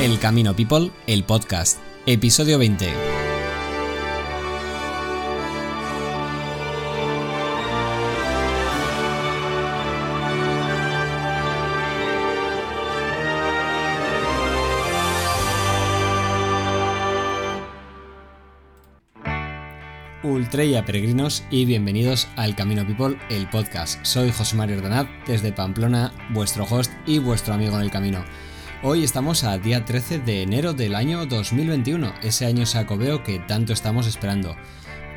El Camino People, el podcast, episodio 20. Ultrella peregrinos y bienvenidos al Camino People, el podcast. Soy José Mario Ordanat desde Pamplona, vuestro host y vuestro amigo en el camino. Hoy estamos a día 13 de enero del año 2021, ese año sacobeo que tanto estamos esperando.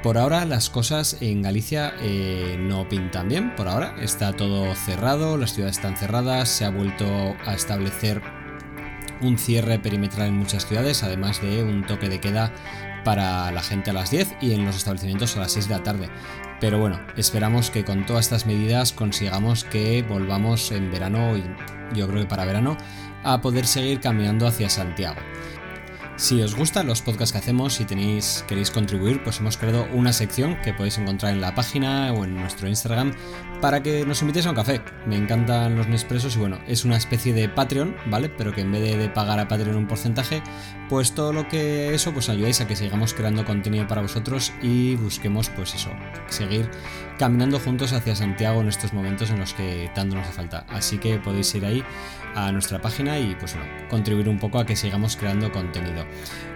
Por ahora las cosas en Galicia eh, no pintan bien, por ahora está todo cerrado, las ciudades están cerradas, se ha vuelto a establecer un cierre perimetral en muchas ciudades, además de un toque de queda para la gente a las 10 y en los establecimientos a las 6 de la tarde. Pero bueno, esperamos que con todas estas medidas consigamos que volvamos en verano, y yo creo que para verano, a poder seguir caminando hacia Santiago. Si os gustan los podcasts que hacemos y queréis contribuir, pues hemos creado una sección que podéis encontrar en la página o en nuestro Instagram para que nos invitéis a un café. Me encantan los Nespresos y bueno, es una especie de Patreon, ¿vale? Pero que en vez de, pagar a Patreon un porcentaje, pues todo lo que eso, pues ayudáis a que sigamos creando contenido para vosotros y busquemos, pues eso, seguir caminando juntos hacia Santiago en estos momentos en los que tanto nos hace falta. Así que podéis ir ahí a nuestra página y pues bueno, contribuir un poco a que sigamos creando contenido.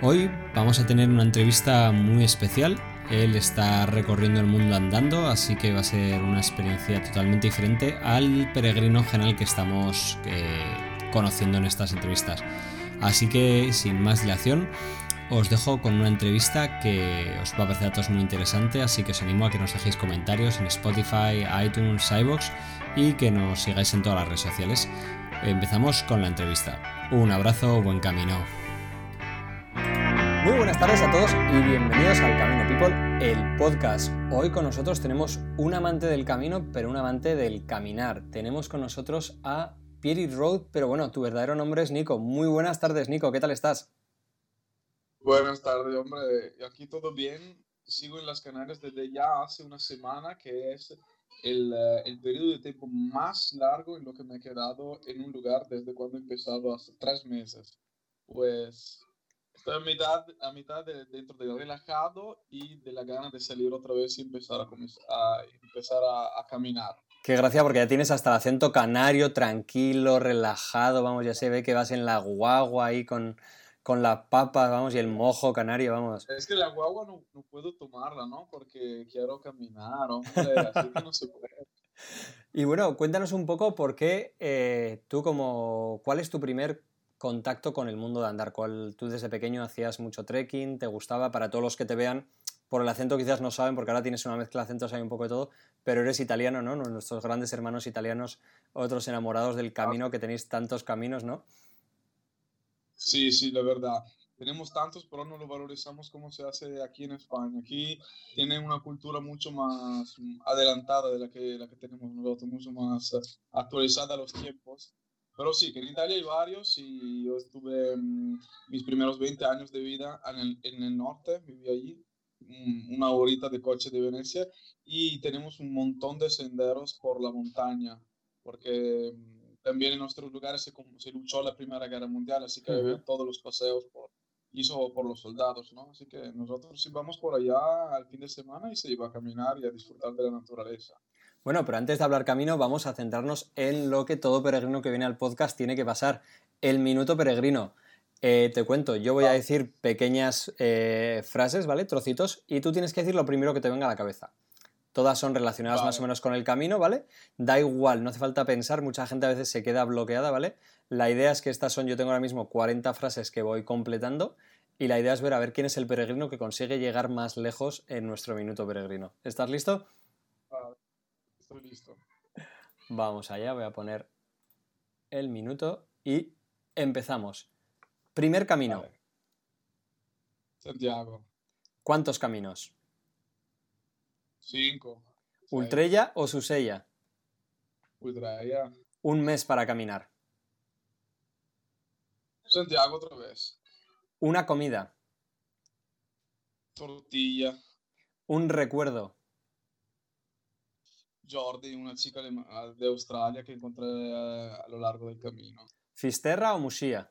Hoy vamos a tener una entrevista muy especial. Él está recorriendo el mundo andando, así que va a ser una experiencia totalmente diferente al peregrino general que estamos eh, conociendo en estas entrevistas. Así que sin más dilación, os dejo con una entrevista que os va a parecer a todos muy interesante, así que os animo a que nos dejéis comentarios en Spotify, iTunes, iBox y que nos sigáis en todas las redes sociales. Empezamos con la entrevista. Un abrazo, buen camino. Muy buenas tardes a todos y bienvenidos al Camino People, el podcast. Hoy con nosotros tenemos un amante del camino, pero un amante del caminar. Tenemos con nosotros a Pierre Road, pero bueno, tu verdadero nombre es Nico. Muy buenas tardes, Nico, ¿qué tal estás? Buenas tardes, hombre. Aquí todo bien. Sigo en las Canarias desde ya hace una semana, que es el, eh, el, periodo de tiempo más largo en lo que me he quedado en un lugar desde cuando he empezado hace tres meses. Pues Estoy a mitad, a mitad de, dentro del relajado y de la gana de salir otra vez y empezar a, a empezar a, caminar. Qué gracia, porque ya tienes hasta el acento canario, tranquilo, relajado, vamos, ya se ve que vas en la guagua ahí con, con las papas, vamos, y el mojo canario, vamos. Es que la guagua no, no puedo tomarla, ¿no? Porque quiero caminar, hombre, así que no se puede. Y bueno, cuéntanos un poco por qué eh, tú como, ¿cuál es tu primer contacto con el mundo de andar? ¿Cuál, tú desde pequeño hacías mucho trekking? ¿Te gustaba? Para todos los que te vean, por el acento quizás no saben, porque ahora tienes una mezcla de acentos, hay un poco de todo, pero eres italiano, ¿no? Nuestros grandes hermanos italianos, otros enamorados del camino, que tenéis tantos caminos, ¿no? Sí, sí, la verdad. Tenemos tantos, pero no lo valorizamos como se hace aquí en España. Aquí tienen una cultura mucho más adelantada de la que, la que tenemos nosotros, mucho más actualizada a los tiempos. Pero sí, que en Italia hay varios y yo estuve mm, mis primeros 20 años de vida en el, en el norte, viví allí, una horita de coche de Venecia y tenemos un montón de senderos por la montaña, porque mm, también en nuestros lugares se, se luchó la Primera Guerra Mundial, así que había todos los paseos por, hizo por los soldados, ¿no? Así que nosotros íbamos por allá al fin de semana y se iba a caminar y a disfrutar de la naturaleza. Bueno, pero antes de hablar camino, vamos a centrarnos en lo que todo peregrino que viene al podcast tiene que pasar, el minuto peregrino. Eh, te cuento, yo voy a decir pequeñas eh, frases, ¿vale? Trocitos, y tú tienes que decir lo primero que te venga a la cabeza. Todas son relacionadas más o menos con el camino, ¿vale? Da igual, no hace falta pensar, mucha gente a veces se queda bloqueada, ¿vale? La idea es que estas son, yo tengo ahora mismo 40 frases que voy completando y la idea es ver a ver quién es el peregrino que consigue llegar más lejos en nuestro minuto peregrino. ¿Estás listo? Listo. Vamos allá, voy a poner el minuto y empezamos. Primer camino. Santiago. ¿Cuántos caminos? Cinco. ¿Ultrella o Susella? Ultrella. Un mes para caminar. Santiago otra vez. Una comida. Tortilla. Un recuerdo. Jordi, una chica de Australia que encontré eh, a lo largo del camino. ¿Fisterra o Musia?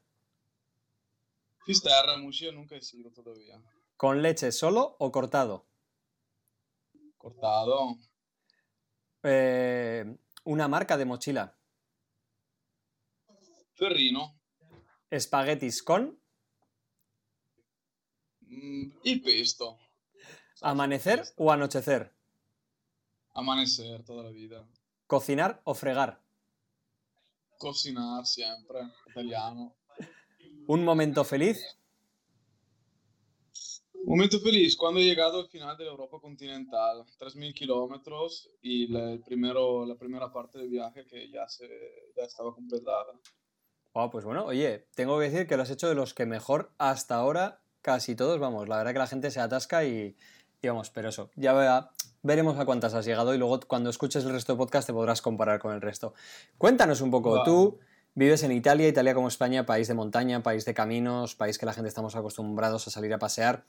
Fisterra, Muxía nunca he sido todavía. ¿Con leche solo o cortado? Cortado. Eh, una marca de mochila. Ferrino. Espaguetis con. Mm, il pesto. ¿Amanecer o anochecer? Amanecer toda la vida. ¿Cocinar o fregar? Cocinar siempre, italiano. ¿Un momento feliz? Momento feliz cuando he llegado al final de la Europa continental, 3.000 kilómetros y la, el primero, la primera parte del viaje que ya, se, ya estaba completada. Oh, pues bueno, oye, tengo que decir que lo has hecho de los que mejor hasta ahora, casi todos, vamos, la verdad que la gente se atasca y, y vamos, pero eso, ya vea, veremos a cuántas has llegado y luego cuando escuches el resto del podcast te podrás comparar con el resto. Cuéntanos un poco, Wow. tú vives en Italia, Italia como España, país de montaña, país de caminos, país que la gente estamos acostumbrados a salir a pasear,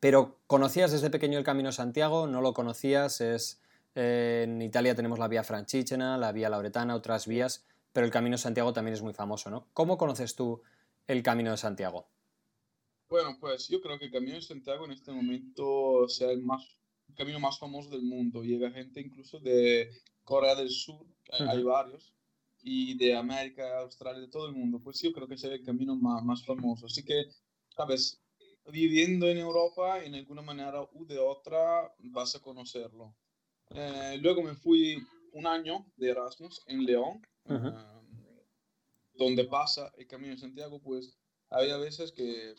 pero ¿conocías desde pequeño el Camino de Santiago? ¿No lo conocías? Es, eh, en Italia tenemos la vía Francígena, la vía Lauretana, otras vías, pero el Camino de Santiago también es muy famoso, ¿no? ¿Cómo conoces tú el Camino de Santiago? Bueno, pues yo creo que el Camino de Santiago en este momento sea el, más, camino más famoso del mundo. Llega gente incluso de Corea del Sur, hay, hay varios, y de América, Australia, de todo el mundo. Pues yo creo que sea el camino más, más famoso. Así que, sabes, viviendo en Europa, en alguna manera u de otra, vas a conocerlo. Eh, luego me fui un año de Erasmus en León, eh, donde pasa el Camino de Santiago, pues había veces que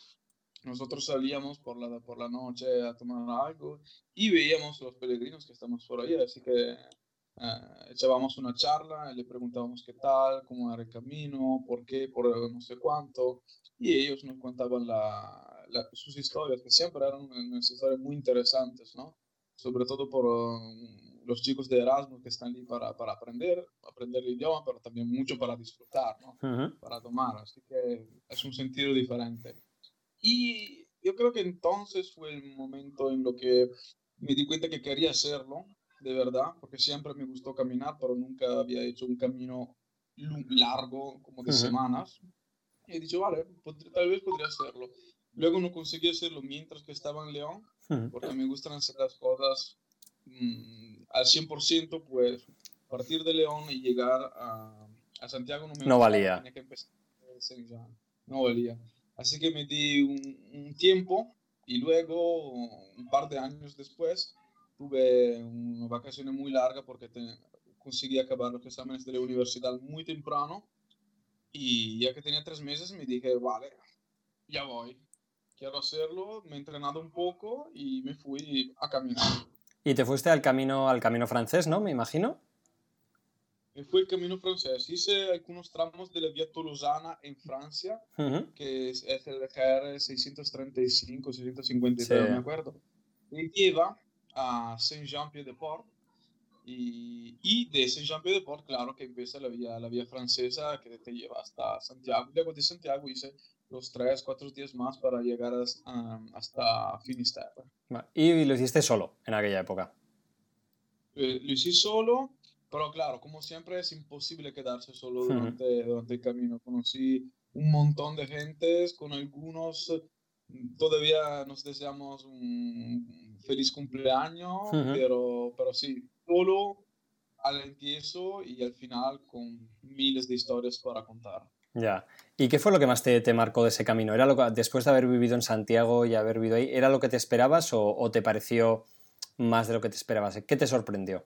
nosotros salíamos por la, por la noche a tomar algo y veíamos los peregrinos que estamos por ahí, así que eh, echábamos una charla, le preguntábamos qué tal, cómo era el camino, por qué, por no sé cuánto, y ellos nos contaban la- la- sus historias, que siempre eran unas historias muy interesantes, ¿no? Sobre todo por um, los chicos de Erasmus que están ahí para, para aprender, aprender el idioma, pero también mucho para disfrutar, ¿no? Ujú. para tomar, así que es un sentido diferente. Y yo creo que entonces fue el momento en lo que me di cuenta que quería hacerlo, de verdad, porque siempre me gustó caminar, pero nunca había hecho un camino largo, como de Ujú. semanas. Y he dicho, vale, tal vez podría hacerlo. Luego no conseguí hacerlo mientras que estaba en León, Ujú. porque me gustan hacer las cosas mm, al 100%, pues partir de León y llegar a, a Santiago no me No valía. tenía que empezar no valía. Así que me di un, tiempo y luego, un par de años después, tuve una vacaciones muy larga porque te- conseguí acabar los exámenes de la universidad muy temprano y ya que tenía tres meses me dije, vale, ya voy, quiero hacerlo, me he entrenado un poco y me fui a caminar. Y te fuiste al camino, al camino francés, ¿no? Me imagino. Me fui el camino francés, hice algunos tramos de la vía tolosana en Francia, Ujú. que es, es el GR 635, 653, Sí. me acuerdo. Y lleva a Saint-Jean-Pied-de-Port. Y, y de Saint-Jean-Pied-de-Port, claro que empieza la vía, la vía francesa que te lleva hasta Santiago. Luego de Santiago hice los tres, cuatro días más para llegar a- hasta Finisterre. Y lo hiciste solo en aquella época. Eh, lo hice solo, pero claro, como siempre es imposible quedarse solo durante, durante el camino. Conocí un montón de gentes, con algunos todavía nos deseamos un feliz cumpleaños, Ujú. pero, pero sí, solo al empiezo y al final con miles de historias para contar. Ya. ¿Y qué fue lo que más te, te marcó de ese camino? ¿Era lo que, después de haber vivido en Santiago y haber vivido ahí, ¿era lo que te esperabas o, o te pareció más de lo que te esperabas? ¿Qué te sorprendió?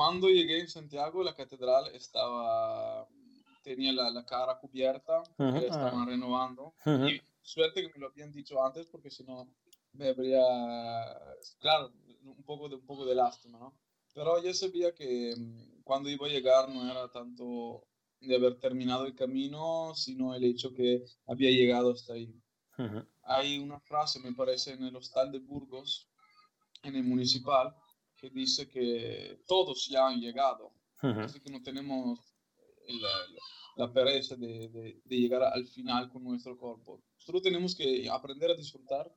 Cuando llegué en Santiago, la catedral estaba, tenía la, la cara cubierta, Ujú, que la estaban ah. renovando. Ujú. Y suerte que me lo habían dicho antes, porque si no me habría, claro, un poco de, un poco de lástima, ¿no? Pero ya sabía que mm, cuando iba a llegar no era tanto de haber terminado el camino, sino el hecho que había llegado hasta ahí. Ujú. Hay una frase, me parece, en el hostal de Burgos, en el municipal, que dice que todos ya han llegado, Ujú. así que no tenemos la, la- la pereza de, de- de llegar al final con nuestro cuerpo. Solo tenemos que aprender a disfrutar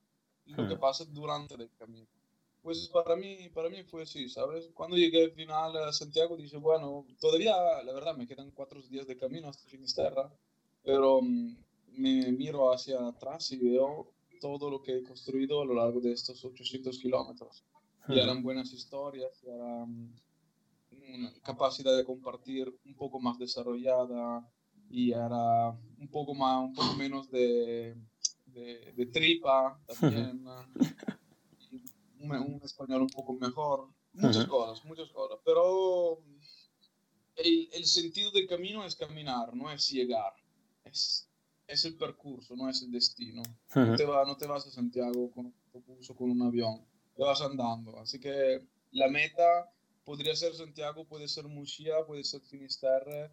lo que Hmm. pasa durante el camino. Pues para mí, para mí fue así, ¿sabes? Cuando llegué al final a Santiago, dije, bueno, todavía, la verdad, me quedan cuatro días de camino hasta Finisterra, pero mm, me miro hacia atrás y veo todo lo que he construido a lo largo de estos 800 kilómetros. Y eran buenas historias, eran una capacidad de compartir un poco más desarrollada y era un poco, más, un poco menos de, de, tripa también. un, español un poco mejor. Muchas cosas, muchas cosas. Pero el, el, sentido del camino es caminar, no es llegar. Es, es el percurso, no es el destino. no, te va, no te vas a Santiago con un autobús o con un avión, te vas andando. Así que la meta podría ser Santiago, puede ser Murcia, puede ser Finisterre,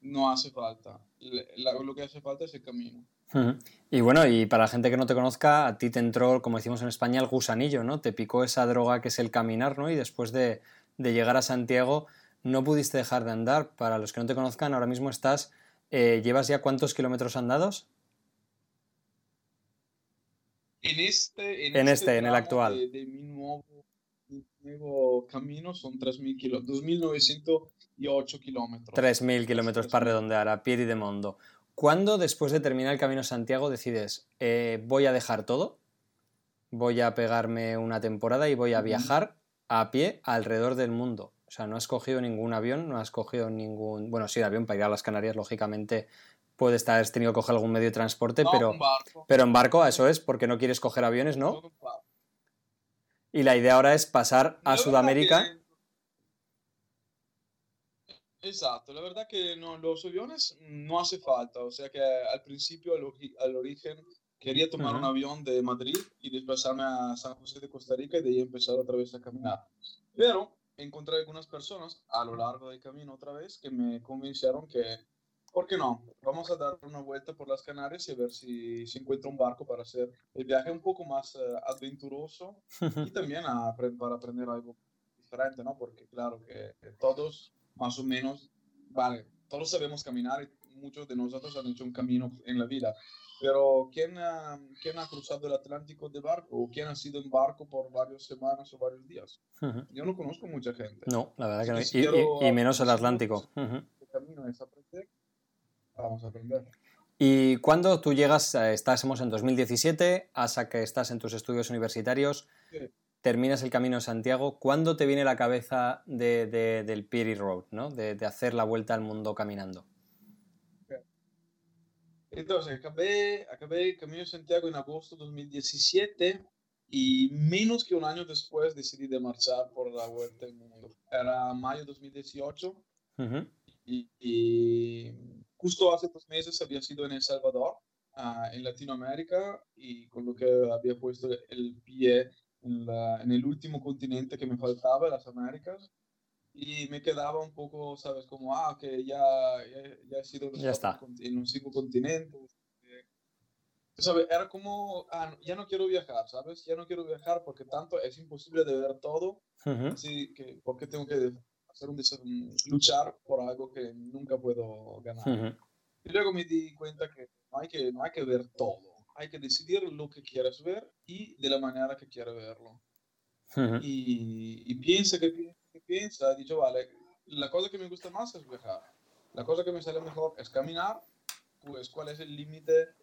no hace falta. lo que hace falta es el camino. Y bueno, y para la gente que no te conozca, a ti te entró, como decimos en España, el gusanillo, ¿no? Te picó esa droga que es el caminar, ¿no? Y después de, de llegar a Santiago, no pudiste dejar de andar. Para los que no te conozcan, ahora mismo estás, eh, ¿llevas ya cuántos kilómetros andados? En este, en, este, este en el actual. De, mi, nuevo, nuevo, camino son 3.000 kilómetros, 2.908 kilómetros. 3.000 kilómetros para redondear, a pie y de mondo. ¿Cuándo, después de terminar el Camino Santiago, decides, eh, voy a dejar todo, voy a pegarme una temporada y voy a viajar a pie alrededor del mundo? O sea, no has cogido ningún avión, no has cogido ningún... Bueno, sí, avión para ir a las Canarias, lógicamente, puede estar, has tenido que coger algún medio de transporte, pero, pero en barco, eso es, porque no quieres coger aviones, ¿no? Y la idea ahora es pasar a Sudamérica. Exacto, la verdad que no, los aviones no hace falta, o sea que al principio, al, origen, quería tomar un avión de Madrid y desplazarme a San José de Costa Rica y de ahí empezar otra vez a caminar. Pero encontré algunas personas a lo largo del camino otra vez que me convencieron que, ¿por qué no? Vamos a dar una vuelta por las Canarias y a ver si, si encuentro un barco para hacer el viaje un poco más uh, aventuroso y también a, para aprender algo diferente, ¿no? Porque claro que todos más o menos, vale, todos sabemos caminar y muchos de nosotros han hecho un camino en la vida, pero ¿quién ha, ¿quién ha cruzado el Atlántico de barco o quién ha sido en barco por varias semanas o varios días? Yo no conozco mucha gente. No, la verdad que no. y, menos el Atlántico. El camino es aprender, vamos a aprender. Y cuando tú llegas, estamos en 2017, hasta que estás en tus estudios universitarios, terminas el Camino de Santiago, ¿cuándo te viene la cabeza de, del Peary Road, ¿no? de, hacer la vuelta al mundo caminando? Entonces, acabé, acabé el Camino de Santiago en agosto de 2017 y menos que un año después decidí de marchar por la vuelta al mundo. Era mayo de 2018 y, justo hace dos meses había sido en El Salvador, ah, en Latinoamérica, y con lo que había puesto el pie en, el último continente que me faltaba, las Américas, y me quedaba un poco, ¿sabes? Como, ah, que ya, ya, he sido ya está. en un cinco continentes. ¿sabes? Era como, ah, ya no quiero viajar, ¿sabes? Ya no quiero viajar porque tanto es imposible de ver todo. Así que, ¿por qué tengo que hacer un, luchar por algo que nunca puedo ganar? Y luego me di cuenta que no hay que, no hay que ver todo hay que decidir lo que quieres ver y de la manera que quieres verlo. y, y, piensa que, que piensa, dicho, vale, la cosa que me gusta más es viajar. La cosa que me sale mejor es caminar, pues cuál es el límite,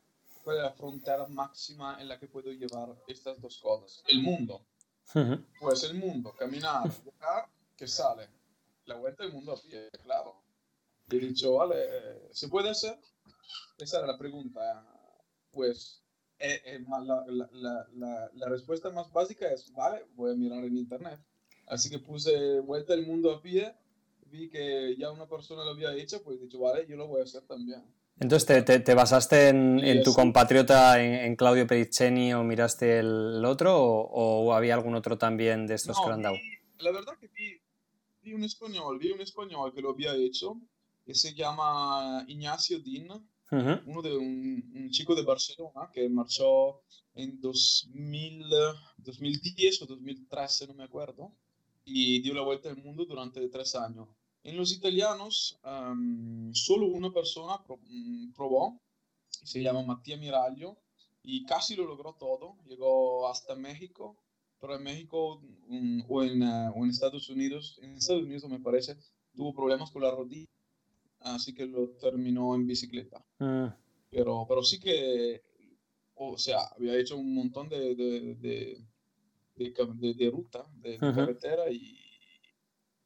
cuál es la frontera máxima en la que puedo llevar estas dos cosas. El mundo. Pues el mundo, caminar, viajar, que sale. La vuelta del mundo a pie, claro. Y he dicho, vale, ¿se puede hacer? Esa era la pregunta. Pues eh, eh, la, la, la, la, respuesta más básica es, vale, voy a mirar en internet. Así que puse vuelta al mundo a pie, vi que ya una persona lo había hecho, pues he dicho, vale, yo lo voy a hacer también. Entonces, ¿te, te, basaste en, en tu compatriota, en, Claudio Periceni, o miraste el otro, o, había algún otro también de estos que lo han dado? la verdad que vi, vi, un español, vi un español que lo había hecho, que se llama Ignacio Din, uno de un, chico de Barcelona que marchó en 2000, 2010 o 2013, no me acuerdo, y dio la vuelta al mundo durante tres años. En los italianos, solo una persona mm, probó, se llama Mattia Miraglio, y casi lo logró todo. Llegó hasta México, pero en México mm, o, en, uh, o en Estados Unidos, en Estados Unidos me parece, tuvo problemas con la rodilla así que lo terminó en bicicleta. Mm. Pero, pero sí que, o sea, había hecho un montón de, de, de, de, ruta, de, carretera y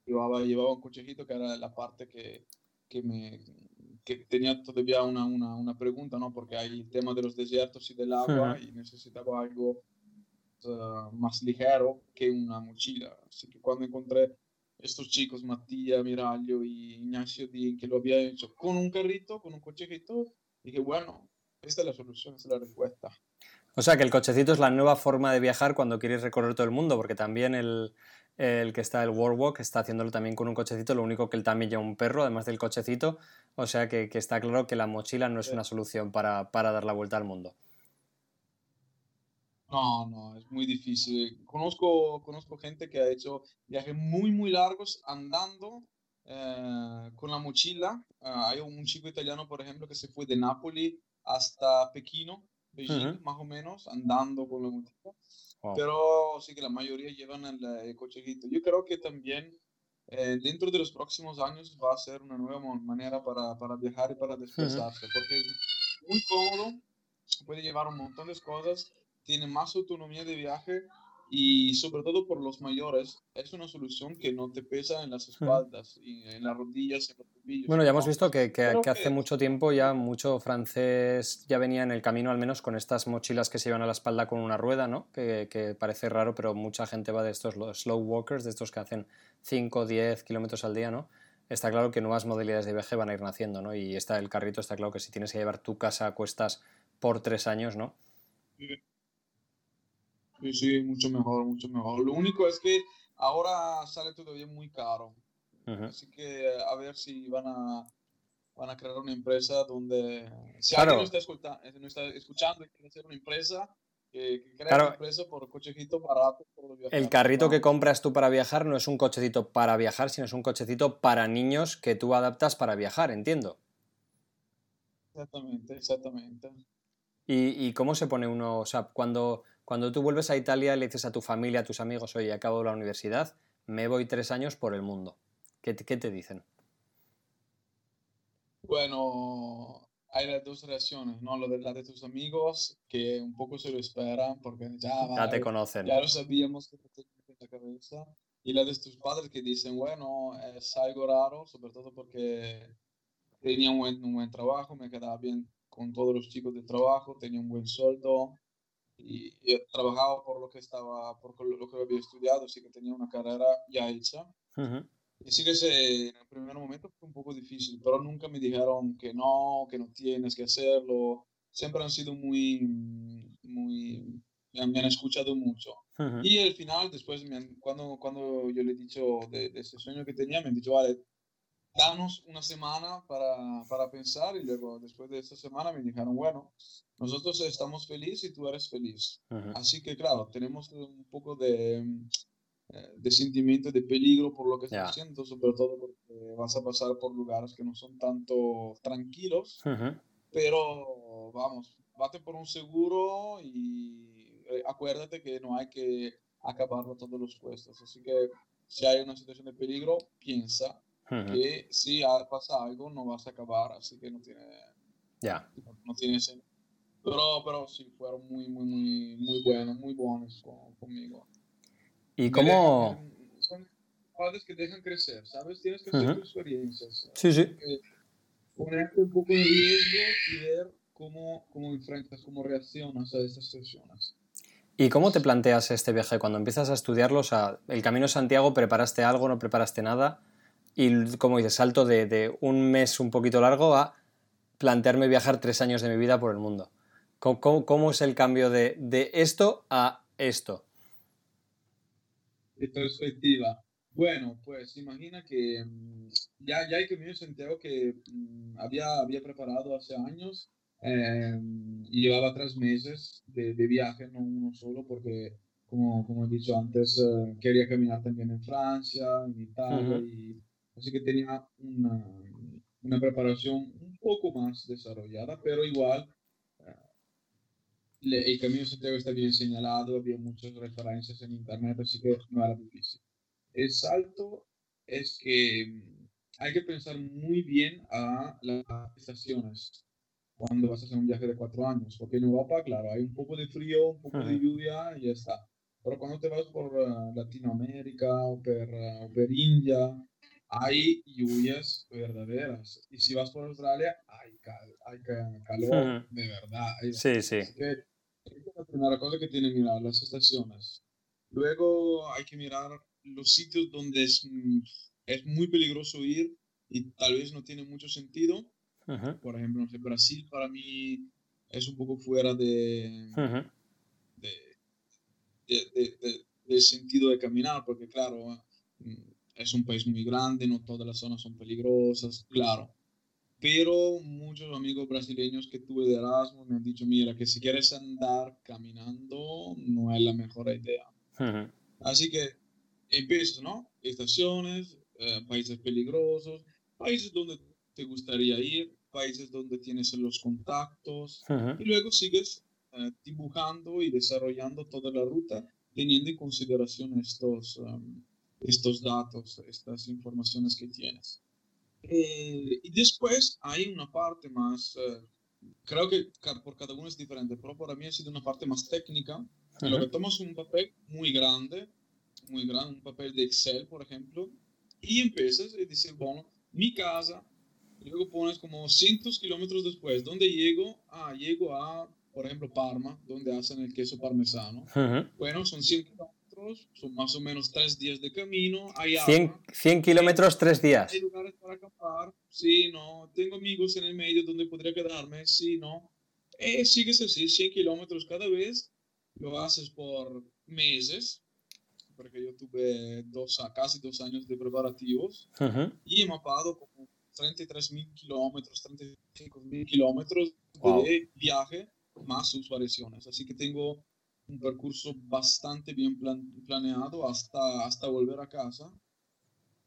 llevaba, llevaba un cochejito que era la parte que, que me que tenía todavía una, una, una, pregunta, ¿no? Porque hay el tema de los desiertos y del agua y necesitaba algo uh, más ligero que una mochila. Así que cuando encontré estos chicos, Matías, Miraglio y Ignacio Díaz, que lo había hecho con un carrito, con un cochecito, dije, bueno, esta es la solución, esta es la respuesta. O sea que el cochecito es la nueva forma de viajar cuando quieres recorrer todo el mundo, porque también el, el que está el World está haciéndolo también con un cochecito, lo único que él también lleva un perro, además del cochecito, o sea que, que está claro que la mochila no es una solución para, para, dar la vuelta al mundo. No, no, es muy difícil. Conozco, conozco gente que ha hecho viajes muy, muy largos andando eh, con la mochila. Ah, hay un chico italiano, por ejemplo, que se fue de Nápoles hasta Pekino, Beijing, más o menos, andando con la mochila. Pero sí que la mayoría llevan el, cochejito. Yo creo que también eh, dentro de los próximos años va a ser una nueva manera para, para viajar y para desplazarse, porque es muy cómodo, puede llevar un montón de cosas, tiene más autonomía de viaje y sobre todo por los mayores es una solución que no te pesa en las espaldas y en las rodillas en los tobillos. Bueno, ya hemos visto que, que, hace mucho tiempo ya mucho francés ya venía en el camino al menos con estas mochilas que se llevan a la espalda con una rueda, ¿no? Que, que parece raro, pero mucha gente va de estos slow walkers, de estos que hacen 5 o 10 kilómetros al día, ¿no? Está claro que nuevas modalidades de viaje van a ir naciendo, ¿no? Y está el carrito, está claro que si tienes que llevar tu casa a cuestas por tres años, ¿no? Sí, sí, mucho mejor, mucho mejor. Lo único es que ahora sale todavía muy caro. Así que a ver si van a, van a crear una empresa donde... Si alguien no está, eh, está, escuchando y quiere hacer una empresa, que, que crea una empresa por cochecito barato. Por el carrito que compras tú para viajar no es un cochecito para viajar, sino es un cochecito para niños que tú adaptas para viajar, entiendo. Exactamente, exactamente. ¿Y, y cómo se pone uno, o sea, cuando cuando tú vuelves a Italia le dices a tu familia, a tus amigos, oye, acabo la universidad, me voy tres años por el mundo. ¿Qué, qué te dicen? Bueno, hay las dos reacciones, ¿no? Lo de la de tus amigos, que un poco se lo esperan porque ya, ya te conocen. Ya lo sabíamos que te en la cabeza. Y la de tus padres que dicen, bueno, es algo raro, sobre todo porque tenía un buen, un buen trabajo, me quedaba bien con todos los chicos de trabajo, tenía un buen sueldo, y, he trabajado por lo que estaba, por lo que había estudiado, así que tenía una carrera ya hecha. Y sí que se, en el primer momento fue un poco difícil, pero nunca me dijeron que no, que no tienes que hacerlo. Siempre han sido muy, muy, me han, escuchado mucho. Y al final, después, cuando, cuando yo le he dicho de, de, ese sueño que tenía, me han dicho, vale, danos una semana para, para pensar y luego después de esa semana me dijeron, bueno, nosotros estamos felices y tú eres feliz. Así que claro, tenemos un poco de, eh, de sentimiento de peligro por lo que estás haciendo, sobre todo porque vas a pasar por lugares que no son tanto tranquilos, pero vamos, bate por un seguro y eh, acuérdate que no hay que acabarlo todos los puestos. Así que si hay una situación de peligro, piensa que si pasa algo no vas a acabar, así que no tiene, ya no, tiene sentido. Pero, pero sí, fueron muy, muy, muy, muy buenos, muy buenos conmigo. ¿Y cómo...? son padres que dejan crecer, ¿sabes? Tienes que hacer experiencias. Sí, sí. Ponerte un poco en riesgo y ver cómo, cómo enfrentas, cómo reaccionas a estas situaciones. ¿Y cómo te planteas este viaje? Cuando empiezas a estudiarlo, o sea, el Camino Santiago, ¿preparaste algo, no preparaste nada? Y, como dices, salto de, un mes un poquito largo a plantearme viajar tres años de mi vida por el mundo. ¿Cómo, es el cambio de, esto a esto? De perspectiva. Bueno, pues imagina que mm, ya, ya hay Camino Santiago que mm, había, había preparado hace años em, y llevaba tres meses de, viaje, no uno solo, porque como, como he dicho antes, eh, quería caminar también en Francia, en Italia y Así que tenía una, una preparación un poco más desarrollada, pero igual eh, el camino Santiago está bien señalado, había muchas referencias en internet, así que no era difícil. El salto es que mm, hay que pensar muy bien a las estaciones. cuando vas a hacer un viaje de cuatro años. Porque en Europa, claro, hay un poco de frío, un poco de lluvia y ya está. Pero cuando te vas por uh, Latinoamérica o por, uh, por India, hay lluvias verdaderas. Y si vas por Australia, hay, cal hay calor de verdad. Sí, sí. es la primera cosa que tiene que mirar, las estaciones. Luego hay que mirar los sitios donde es, es muy peligroso ir y tal vez no tiene mucho sentido por ejemplo, Brasil para mí es un poco fuera de, de, sentido de caminar, porque claro, es un país muy grande, no todas las zonas son peligrosas, claro. Pero muchos amigos brasileños que tuve de Erasmus me han dicho, mira, que si quieres andar caminando no es la mejor idea. Así que empiezas, ¿no? Estaciones, eh, países peligrosos, países donde te gustaría ir, países donde tienes los contactos y luego sigues eh, dibujando y desarrollando toda la ruta teniendo en consideración estos, um, estos datos, estas informaciones que tienes. Eh, y después hay una parte más, eh, creo que por cada uno es diferente, pero para mí ha sido una parte más técnica, lo que tomas un papel muy grande, muy grande, un papel de Excel, por ejemplo, y empiezas a decir, bueno, mi casa luego pones como cientos kilómetros después, ¿dónde llego? Ah, llego a, por ejemplo, Parma, donde hacen el queso parmesano. Bueno, son 100 kilómetros, son más o menos tres días de camino. Hay 100, 100 kilómetros, tres días. Hay lugares para acampar, sí, no. Tengo amigos en el medio donde podría quedarme, sí, no. Eh, sigues así, 100 kilómetros cada vez, lo haces por meses, porque yo tuve dos, casi dos años de preparativos y he mapado como 33 mil kilómetros, 35 mil kilómetros de viaje más sus variaciones. Así que tengo un percurso bastante bien planeado hasta, hasta volver a casa.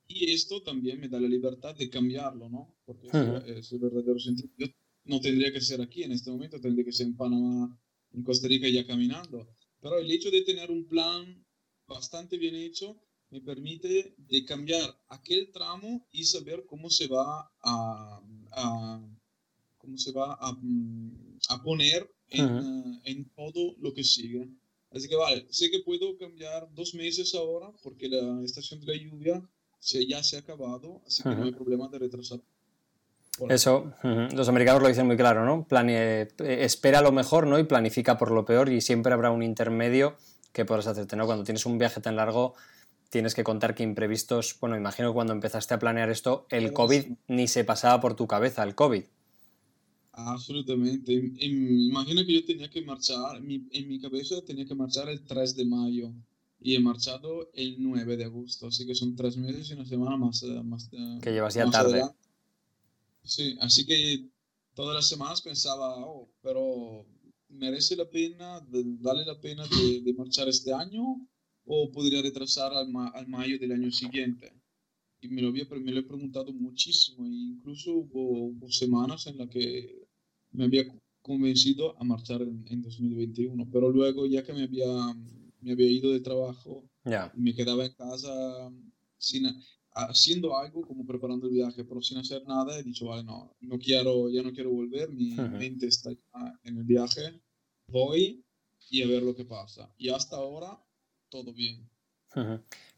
Y esto también me da la libertad de cambiarlo, ¿no? Porque es, el verdadero sentido. Yo no tendría que ser aquí en este momento, tendría que ser en Panamá, en Costa Rica ya caminando. Pero el hecho de tener un plan bastante bien hecho me permite de cambiar aquel tramo y saber cómo se va a, cómo se va a, mm, a poner en, eh, en, todo lo que sigue. Así que vale, sé que puedo cambiar dos meses ahora porque la estación de la lluvia se, ya se ha acabado, así que no hay problema de retrasar. Eso, los americanos lo dicen muy claro, ¿no? Eh, espera lo mejor, ¿no? Y planifica por lo peor y siempre habrá un intermedio que podrás hacerte, ¿no? Cuando tienes un viaje tan largo, tienes que contar que imprevistos, bueno, imagino que cuando empezaste a planear esto, el COVID ni se pasaba por tu cabeza, el COVID. Absolutamente. Imagino que yo tenía que marchar, en mi cabeza tenía que marchar el 3 de mayo y he marchado el 9 de agosto, así que son tres meses y una semana más. Eh, más eh, que llevas ya tarde. Sí, así que todas las semanas pensaba, oh, pero merece la pena, vale la pena de, de marchar este año o podría retrasar al, al mayo del año siguiente. Y me lo, había, me lo he preguntado muchísimo, e incluso hubo, semanas en las que me había convencido a marchar en, 2021, pero luego ya que me había, me había ido de trabajo, y me quedaba en casa sin, haciendo algo como preparando el viaje, pero sin hacer nada, he dicho, vale, no, no quiero, ya no quiero volver, mi mente está en el viaje, voy y a ver lo que pasa. Y hasta ahora todo bien.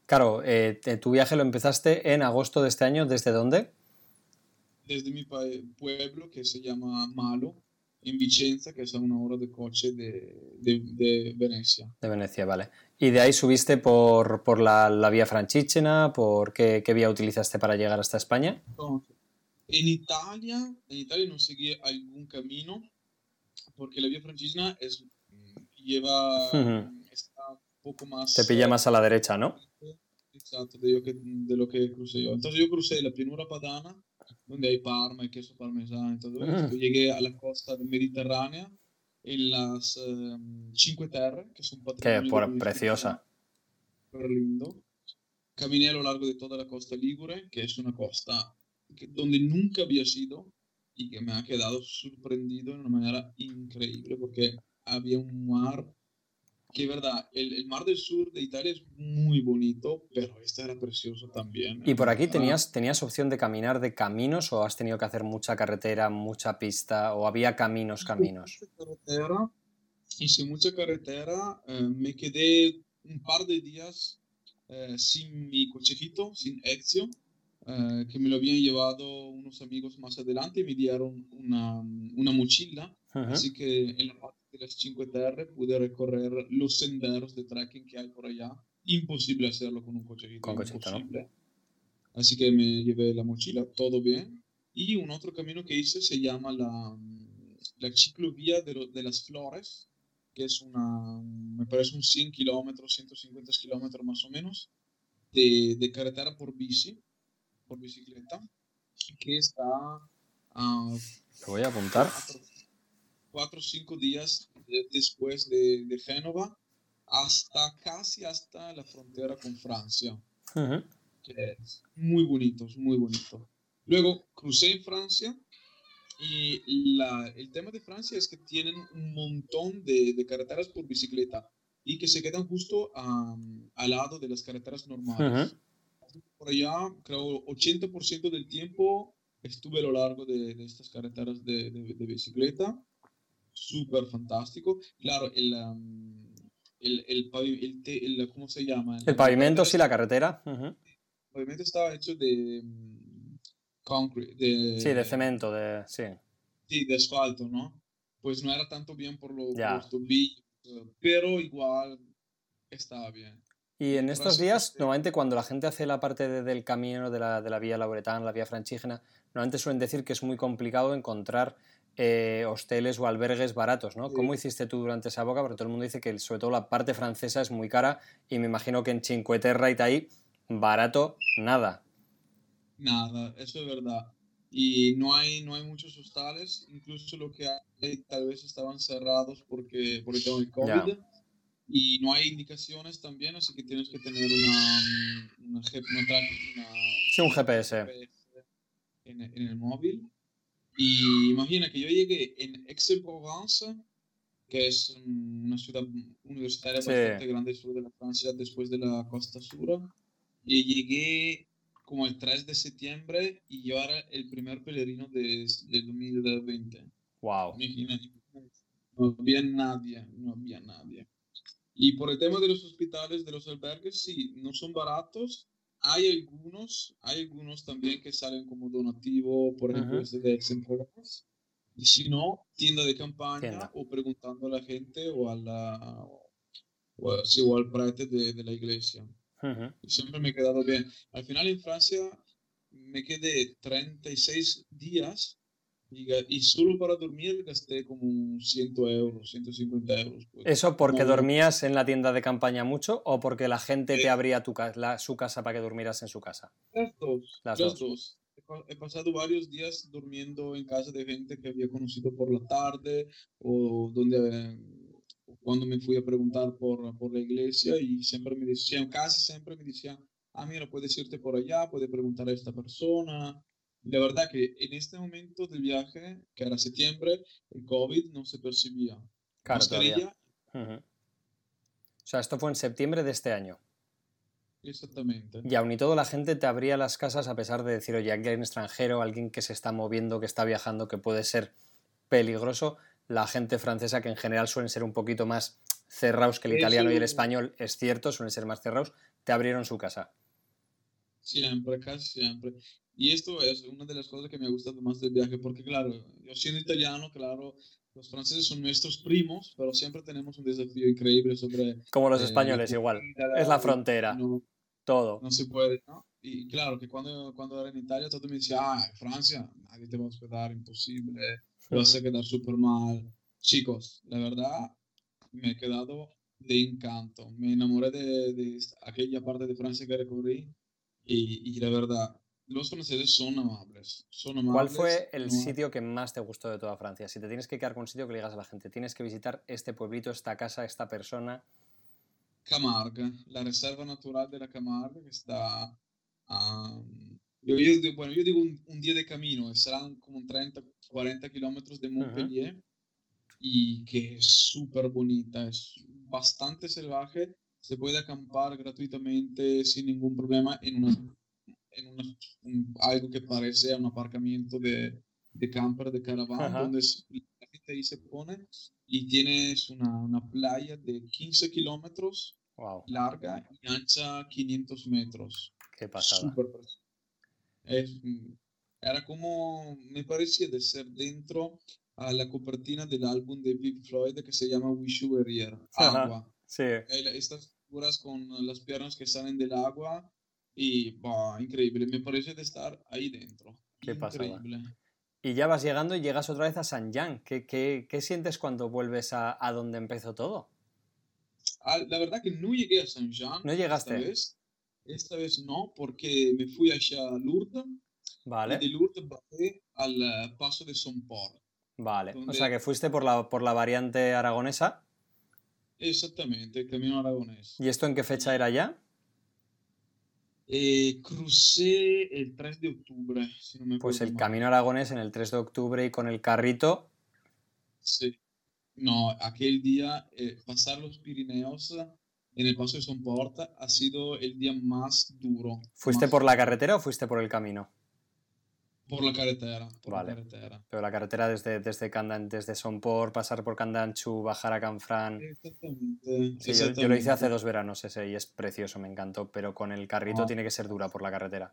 Claro, eh, tu viaje lo empezaste en agosto de este año, ¿desde dónde? Desde mi pueblo que se llama Malo, en Vicenza, que es a una hora de coche de, de, Venecia. De Venecia, vale. ¿Y de ahí subiste por, por la, la, vía Franchichena? ¿Por qué, qué, vía utilizaste para llegar hasta España? en Italia, en Italia no seguí algún camino, porque la vía Franchichena es, lleva, poco más... Te pilla más a la derecha, ¿no? Exacto, de, que, de lo que crucé yo. Entonces yo crucé la Pianura Padana, donde hay Parma y queso parmesano y todo. Mm. Llegué a la costa mediterránea, en las um, Cinque Terre, que son patrimonio... Que por preciosa. Súper lindo. Caminé a lo largo de toda la costa Ligure, que es una costa que, donde nunca había sido y que me ha quedado sorprendido de una manera increíble porque había un mar que verdad, el, el, mar del sur de Italia es muy bonito, pero este era precioso también. ¿Y por aquí tenías, tenías opción de caminar de caminos o has tenido que hacer mucha carretera, mucha pista o había caminos, caminos? Mucha carretera, hice mucha carretera, eh, me quedé un par de días eh, sin mi cochecito, sin Ezio, eh, que me lo habían llevado unos amigos más adelante y me dieron una, una mochila. Así que en la las 5 Terre pude recorrer los senderos de trekking que hay por allá. Imposible hacerlo con un cochecito. Con cochecito, ¿no? Así que me llevé la mochila, todo bien. Y un otro camino que hice se llama la, la ciclovía de, de las flores, que es una, me parece un 100 kilómetros, 150 kilómetros más o menos, de, de, carretera por bici, por bicicleta, que está a... Lo voy a apuntar. Cuatro o cinco días de, después de, de, Génova, hasta casi hasta la frontera con Francia, uh -huh. que es muy bonito, es muy bonito. Luego crucé en Francia y la, el tema de Francia es que tienen un montón de, de carreteras por bicicleta y que se quedan justo um, al lado de las carreteras normales. Uh -huh. Por allá, creo, 80% del tiempo estuve a lo largo de, de estas carreteras de, de, de bicicleta. Súper fantástico. Claro, el, um, el, el, el, el, ¿cómo se llama? El pavimento, sí, la carretera. Uh -huh. El pavimento estaba hecho de concrete, de, sí, de cemento, de, sí. Sí, de asfalto, ¿no? Pues no era tanto bien por, lo, por los tobillos, pero igual estaba bien. Y en estos días, normalmente cuando la gente hace la parte de, del camino de la, de la vía lauretana, la vía franchígena, normalmente suelen decir que es muy complicado encontrar eh, hosteles o albergues baratos, ¿no? Sí. ¿Cómo hiciste tú durante esa época? Porque todo el mundo dice que sobre todo la parte francesa es muy cara y me imagino que en Cinque Terre y ahí barato, nada. Nada, eso es verdad. Y no hay, no hay muchos hostales, incluso lo que hay tal vez estaban cerrados porque, por el tema del COVID. Yeah. Y no hay indicaciones también, así que tienes que tener una, una, una, una sí, un GPS, GPS en, en, el móvil. Y imagina que yo llegué en Aix-en-Provence, que es una ciudad universitaria sí. bastante grande sur de la Francia, después de la costa sur, y llegué como el 3 de septiembre y yo era el primer peregrino de, de 2020. Wow. Imagínate, no había nadie, no había nadie. Y por el tema de los hospitales, de los albergues, sí, no son baratos. Hay algunos, hay algunos también que salen como donativo, por ejemplo, -huh. este de Ex Y si no, tienda de campaña tienda. o preguntando a la gente o, a la, o, sí, o al prete de, de la iglesia. Siempre me he quedado bien. Al final en Francia me quedé 36 días y, y, solo para dormir gasté como 100 euros, 150 euros. Pues. ¿Eso porque como... dormías en la tienda de campaña mucho o porque la gente eh, te abría tu la, su casa para que durmieras en su casa? Las dos. Las, las dos. dos. He pasado varios días durmiendo en casa de gente que había conocido por la tarde o donde cuando me fui a preguntar por, por la iglesia y siempre me decían, casi siempre me decían, ah, mira, puedes irte por allá, puedes preguntar a esta persona. La verdad que en este momento del viaje, que era septiembre, el COVID no se percibía. Claro, Mascarilla. Uh -huh. O sea, esto fue en septiembre de este año. Exactamente. Y aún y todo la gente te abría las casas a pesar de decir, oye, alguien extranjero, alguien que se está moviendo, que está viajando, que puede ser peligroso la gente francesa, que en general suelen ser un poquito más cerrados que el italiano Eso... y el español, es cierto, suelen ser más cerrados, te abrieron su casa. Siempre, casi siempre. Y esto es una de las cosas que me ha gustado más del viaje, porque claro, yo siendo italiano, claro, los franceses son nuestros primos, pero siempre tenemos un desafío increíble sobre... Como los eh, españoles, igual. Es la frontera. No, todo. No se puede, ¿no? Y claro, que cuando, cuando era en Italia, todo me decía, ah, Francia, nadie te va a hospedar, imposible lo hace quedar súper mal. Chicos, la verdad, me he quedado de encanto. Me enamoré de, de aquella parte de Francia que recorrí y, y, la verdad, los franceses son amables. Son amables ¿Cuál fue el no... sitio que más te gustó de toda Francia? Si te tienes que quedar con un sitio que le digas a la gente, tienes que visitar este pueblito, esta casa, esta persona. Camargue, la reserva natural de la Camargue que está... Um, yo, yo, bueno, yo digo un, un, día de camino, serán como 30, 40 kilómetros de Montpellier uh -huh. y que es súper bonita, es bastante salvaje. Se puede acampar gratuitamente sin ningún problema en, una, en una, algo que parece un aparcamiento de, de camper, de caravana, donde la gente ahí se pone y tienes una, una playa de 15 kilómetros larga y ancha 500 metros. Qué pasada. es, era como, me parecía de ser dentro a la copertina del álbum de Pink Floyd que se llama Wish You Were Here, Agua. Sí. Estas figuras con las piernas que salen del agua y, bah, increíble, me parece de estar ahí dentro. Qué increíble. Y ya vas llegando y llegas otra vez a San Jan. ¿Qué, qué, qué sientes cuando vuelves a, a, donde empezó todo? Ah, la verdad que no llegué a San Jan. ¿No llegaste? Esta vez, esta vez no, porque me fui hacia Lourdes. Vale. Y de Lourdes bajé al eh, paso de Somport. Vale. O sea que fuiste por la, por la variante aragonesa. Exactamente, el camino aragonés. ¿Y esto en qué fecha era ya? Eh, crucé el 3 de octubre, si no me Pues el camino aragonés en el 3 de octubre y con el carrito. Sí. No, aquel día, eh, pasar los Pirineos en el paso de Somporta ha sido el día más duro. ¿Fuiste más por la carretera o fuiste por el camino? Por la carretera. Por vale. La carretera. Pero la carretera desde, desde, Candan, desde Somport, pasar por Candanchu, bajar a Canfrán. Exactamente. Sí, yo, yo, lo hice hace dos veranos ese y es precioso, me encantó. Pero con el carrito Ah. tiene que ser dura por la carretera.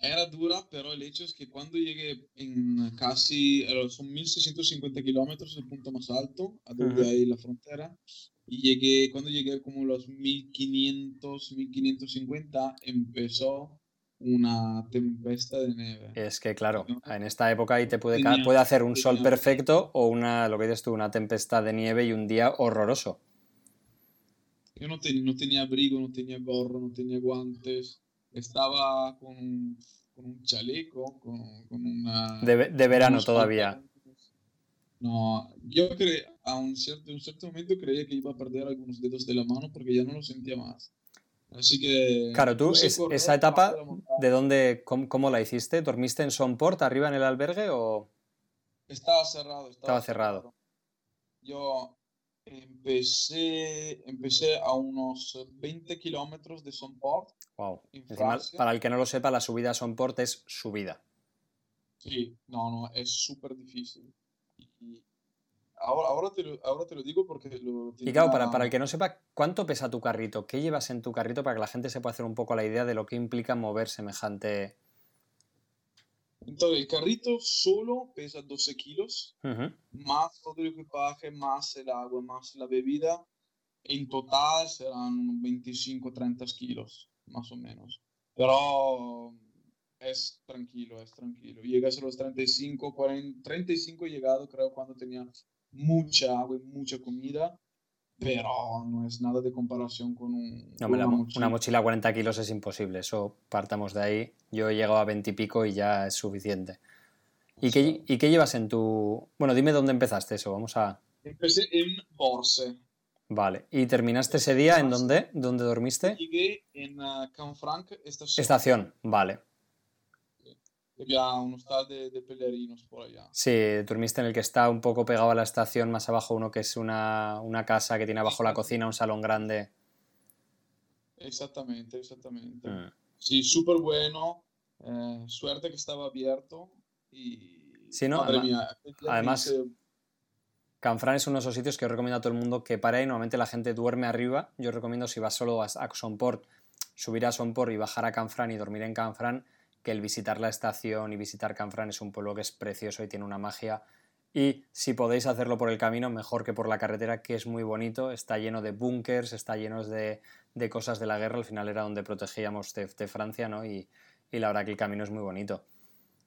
Era dura, pero el hecho es que cuando llegué en casi, eh, son 1650 kilómetros, el punto más alto, a donde Ujú. hay la frontera, y llegué, cuando llegué como los 1500, 1550, empezó una tempesta de nieve. Es que, claro, en esta época ahí te puede, puede hacer un sol perfecto o una, lo que dices tú, una tempestad de nieve y un día horroroso. Yo no, ten- no tenía abrigo, no tenía gorro, no tenía guantes, estaba con, un- con un chaleco, con, con una... De, de verano todavía. No, yo cre a un cierto, un cierto momento creía que iba a perder algunos dedos de la mano porque ya no lo sentía más. Así que... Claro, tú, es- esa etapa, de la montaña. ¿de dónde, cómo, cómo la hiciste? ¿Dormiste en Somport, arriba en el albergue o...? Estaba cerrado. Estaba, Estaba cerrado. Yo empecé, empecé a unos 20 kilómetros de Somport. Wow. Encima, para el que no lo sepa, la subida a Somport es subida. Sí, no, no, es súper difícil. Y ahora, ahora, te lo, ahora te lo digo porque lo Y claro, para, para el que no sepa, ¿cuánto pesa tu carrito? ¿Qué llevas en tu carrito para que la gente se pueda hacer un poco la idea de lo que implica mover semejante... Entonces, el carrito solo pesa 12 kilos, Ujú. más todo el equipaje, más el agua, más la bebida. En total serán unos 25 30 kilos, más o menos. Pero es tranquilo, es tranquilo. Llegas a los 35, 40, 35 he llegado, creo, cuando tenía mucha agua y mucha comida. Pero no es nada de comparación con un. No, con una mo- una mochila a 40 kilos es imposible, eso partamos de ahí. Yo he llegado a 20 y pico y ya es suficiente. ¿Y qué, ¿Y qué llevas en tu...? Bueno, dime dónde empezaste eso, vamos a... Empecé en Borse. Vale, ¿y terminaste ese día en dónde? ¿Dónde dormiste? Llegué en uh, Canfranc, estación. Estación, vale. Había un hostal de, de pelerinos por allá. Sí, dormiste en el que está un poco pegado a la estación, más abajo uno que es una, una casa que tiene abajo la cocina, un salón grande. Exactamente, exactamente. Mm. Sí, súper bueno. eh, suerte que estaba abierto. Y. Sí, ¿no? Madre Además- mía, además- Canfrán es uno de esos sitios que yo recomiendo a todo el mundo que para y normalmente la gente duerme arriba. Yo recomiendo si vas solo a, a Somport, subir a Somport y bajar a Canfrán y dormir en Canfrán, que el visitar la estación y visitar Canfrán es un pueblo que es precioso y tiene una magia. Y si podéis hacerlo por el camino, mejor que por la carretera, que es muy bonito. Está lleno de búnkers, está lleno de, de cosas de la guerra. Al final era donde protegíamos de, de Francia, ¿no? Y, y la verdad que el camino es muy bonito.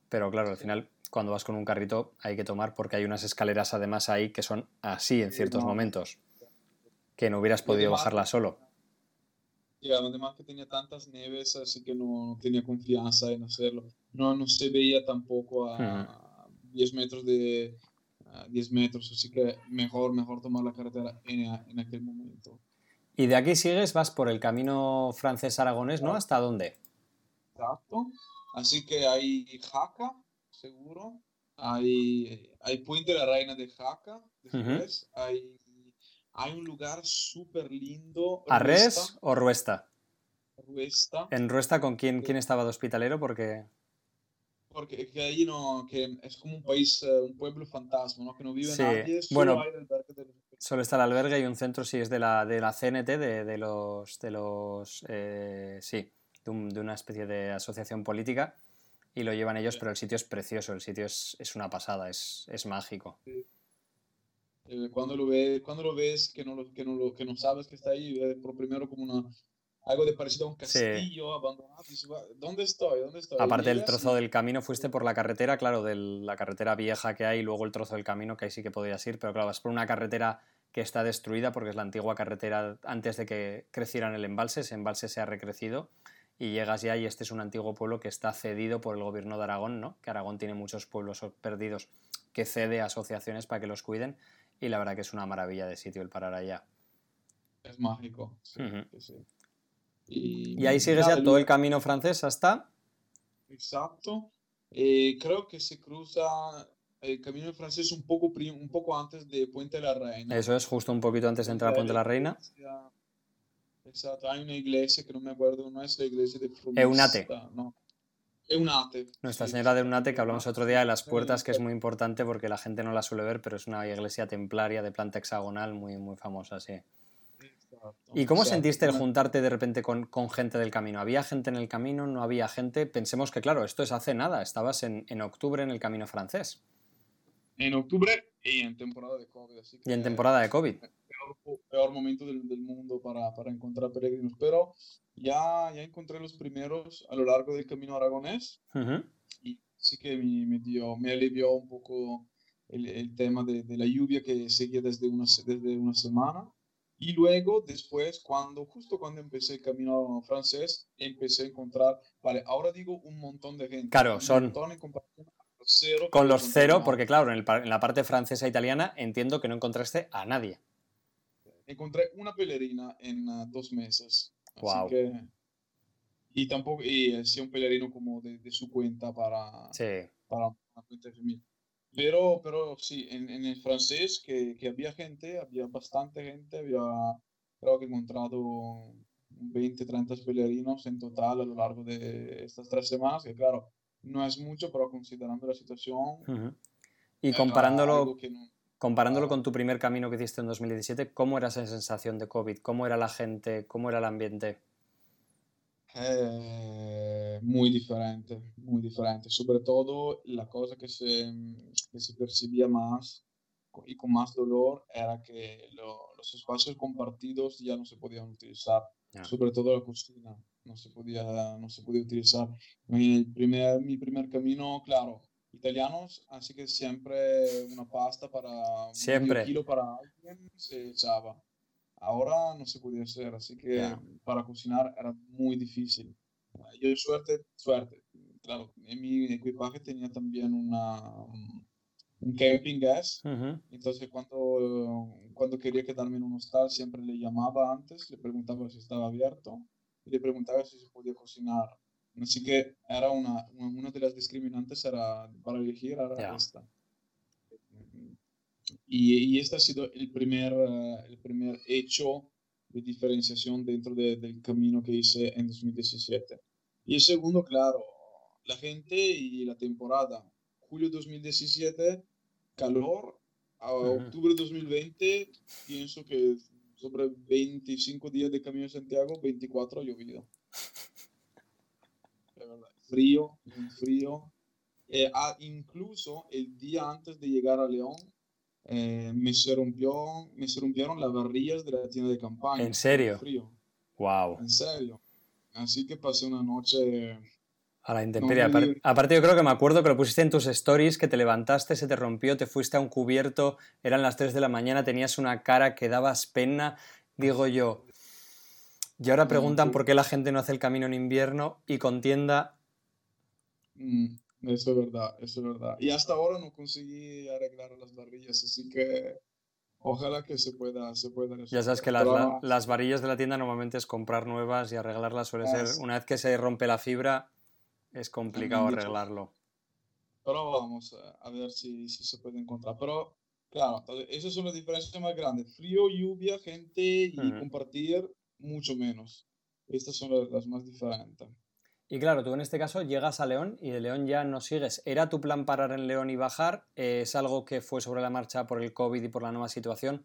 Pero claro, al final, cuando vas con un carrito hay que tomar porque hay unas escaleras además ahí que son así en ciertos no. momentos. Que no hubieras podido bajarla solo. Y además que tenía tantas nieves, así que no, no tenía confianza en hacerlo. No, no se veía tampoco a 10 metros de a 10 metros, así que mejor, mejor tomar la carretera en, en aquel momento. Y de aquí sigues, vas por el camino francés-aragonés, ¿no? ¿Hasta dónde? Exacto. Así que hay Jaca, seguro. Hay, hay Puente de la Reina de Jaca, después. hay, hay un lugar súper lindo. ¿Arres o Ruesta? Ruesta. ¿En Ruesta con quién, quién estaba de hospitalero? Porque... Porque que ahí no, que es como un país, eh, un pueblo fantasma, ¿no? Que no vive Sí, nadie, solo bueno, hay el albergue de los- Solo está el albergue y un centro, sí, es de la, de la CNT, de, de los. De los eh, sí, de, un- de una especie de asociación política. Y lo llevan ellos, Sí. pero el sitio es precioso, el sitio es, es una pasada, es, es mágico. Eh, cuando lo ves, cuando lo ves que no, lo, que no, lo, que no sabes que está ahí, es por primero como una, algo de parecido a un Sí. castillo abandonado. dices, "Va, ¿Dónde estoy? ¿Dónde estoy? Aparte del trozo del camino, fuiste por la carretera, claro, de la carretera vieja que hay, y luego el trozo del camino, que ahí sí que podías ir, pero claro, vas por una carretera que está destruida porque es la antigua carretera antes de que crecieran el embalse, ese embalse se ha recrecido y llegas ya y este es un antiguo pueblo que está cedido por el gobierno de Aragón, ¿no? Que Aragón tiene muchos pueblos perdidos que cede a asociaciones para que los cuiden y la verdad que es una maravilla de sitio el parar allá. Es mágico. sí, sí. Y, Y ahí sigues ya todo el camino francés hasta... Exacto. Eh, creo que se cruza el camino francés un poco, un poco antes de Puente de la Reina. Eso es justo un poquito antes de entrar a Puente de la Reina. Exacto, hay una iglesia que no me acuerdo, no es la iglesia de Eunate. Fromista, no. Eunate. Nuestra sí, Señora de sí, Unate, que hablamos otro día de las puertas, que es muy importante porque la gente no la suele ver, pero es una iglesia templaria de planta hexagonal muy, muy famosa, sí. ¿Y cómo sentiste el juntarte de repente con, con gente del camino? ¿Había gente en el camino? ¿No había gente? Pensemos que, claro, esto es hace nada, estabas en, en octubre en el camino francés En octubre y en temporada de COVID, así que y en temporada de COVID. Peor, peor momento del, del mundo para, para encontrar peregrinos, pero ya, ya encontré los primeros a lo largo del camino aragonés Ujú. y sí que me, me dio, me alivió un poco el, el tema de, de la lluvia que seguía desde una, desde una semana. Y luego, después, cuando, justo cuando empecé el camino francés, empecé a encontrar, vale, ahora digo un montón de gente. Claro, un son- montón en comparación cero Con los cero, porque claro, en, el en la parte francesa e italiana entiendo que no encontraste a nadie. Encontré una pelerina en ah, dos meses. Así Guau. que... Y tampoco, y eh, sí un pelerino como de, de su cuenta para, Sí. para una cuenta. Pero, pero sí, en, en el francés que, que había gente, había bastante gente, había creo que he encontrado 20, 30 pelerinos en total a lo largo de estas tres semanas, que claro, no es mucho, pero considerando la situación, Ujú. Y era comparándolo, que no- comparándolo con tu primer camino que hiciste en 2017, ¿cómo era esa sensación de COVID? ¿Cómo era la gente? ¿Cómo era el ambiente? Eh, muy diferente, muy diferente. Sobre todo la cosa que se, que se percibía más y con más dolor era que lo- los espacios compartidos ya no se podían utilizar. Sobre todo la cocina no se podía, no se podía utilizar. El primer, mi primer camino, claro, italianos, así que siempre una pasta para Siempre. kilo para alguien se echaba. Ahora no se podía hacer, así que Ya. para cocinar era muy difícil. Yo suerte, suerte. Claro, en mi equipaje tenía también una, un camping gas, Ujú. entonces cuando, cuando quería quedarme en un hostal siempre le llamaba antes, le preguntaba si estaba abierto y le preguntaba si se podía cocinar. Así que era una, una de las discriminantes era, para elegir era Ya. esta. Y, y este ha sido el primer, eh, el primer hecho de diferenciación dentro de- del camino que hice en 2017. Y el segundo, claro, la gente y la temporada. Julio 2017, calor. A Ujú. octubre 2020, pienso que sobre 25 días de camino de Santiago, 24 ha llovido. Frío, un frío. Eh, ah, incluso el día antes de llegar a León, eh, me, se rompió, me se rompieron las barrillas de la tienda de campaña. ¿En serio? Frío, Wow. en serio. Así que pasé una noche. A la intemperie. muy Apar- divertido. aparte, yo creo que me acuerdo que lo pusiste en tus stories, que te levantaste, se te rompió, te fuiste a un cubierto, eran las 3 de la mañana, tenías una cara que dabas pena. Digo yo. Y ahora No, preguntan por qué la gente no hace el camino en invierno y con tienda. Mm, eso es verdad, eso es verdad. Y hasta ahora no conseguí arreglar las barrillas, así que ojalá que se pueda, se pueda Ya sabes resolver. que las, la- las varillas de la tienda normalmente es comprar nuevas y arreglarlas suele ser. Es- Una vez que se rompe la fibra, es complicado arreglarlo. pero vamos a, ver si, si se puede encontrar. Pero Claro, entonces esas son las diferencias más grandes. Frío, lluvia, gente y compartir mucho menos. Estas son las, más diferentes. Y claro, tú en este caso llegas a León y de León ya no sigues. ¿Era tu plan parar en León y bajar? ¿Es algo que fue sobre la marcha por el COVID y por la nueva situación?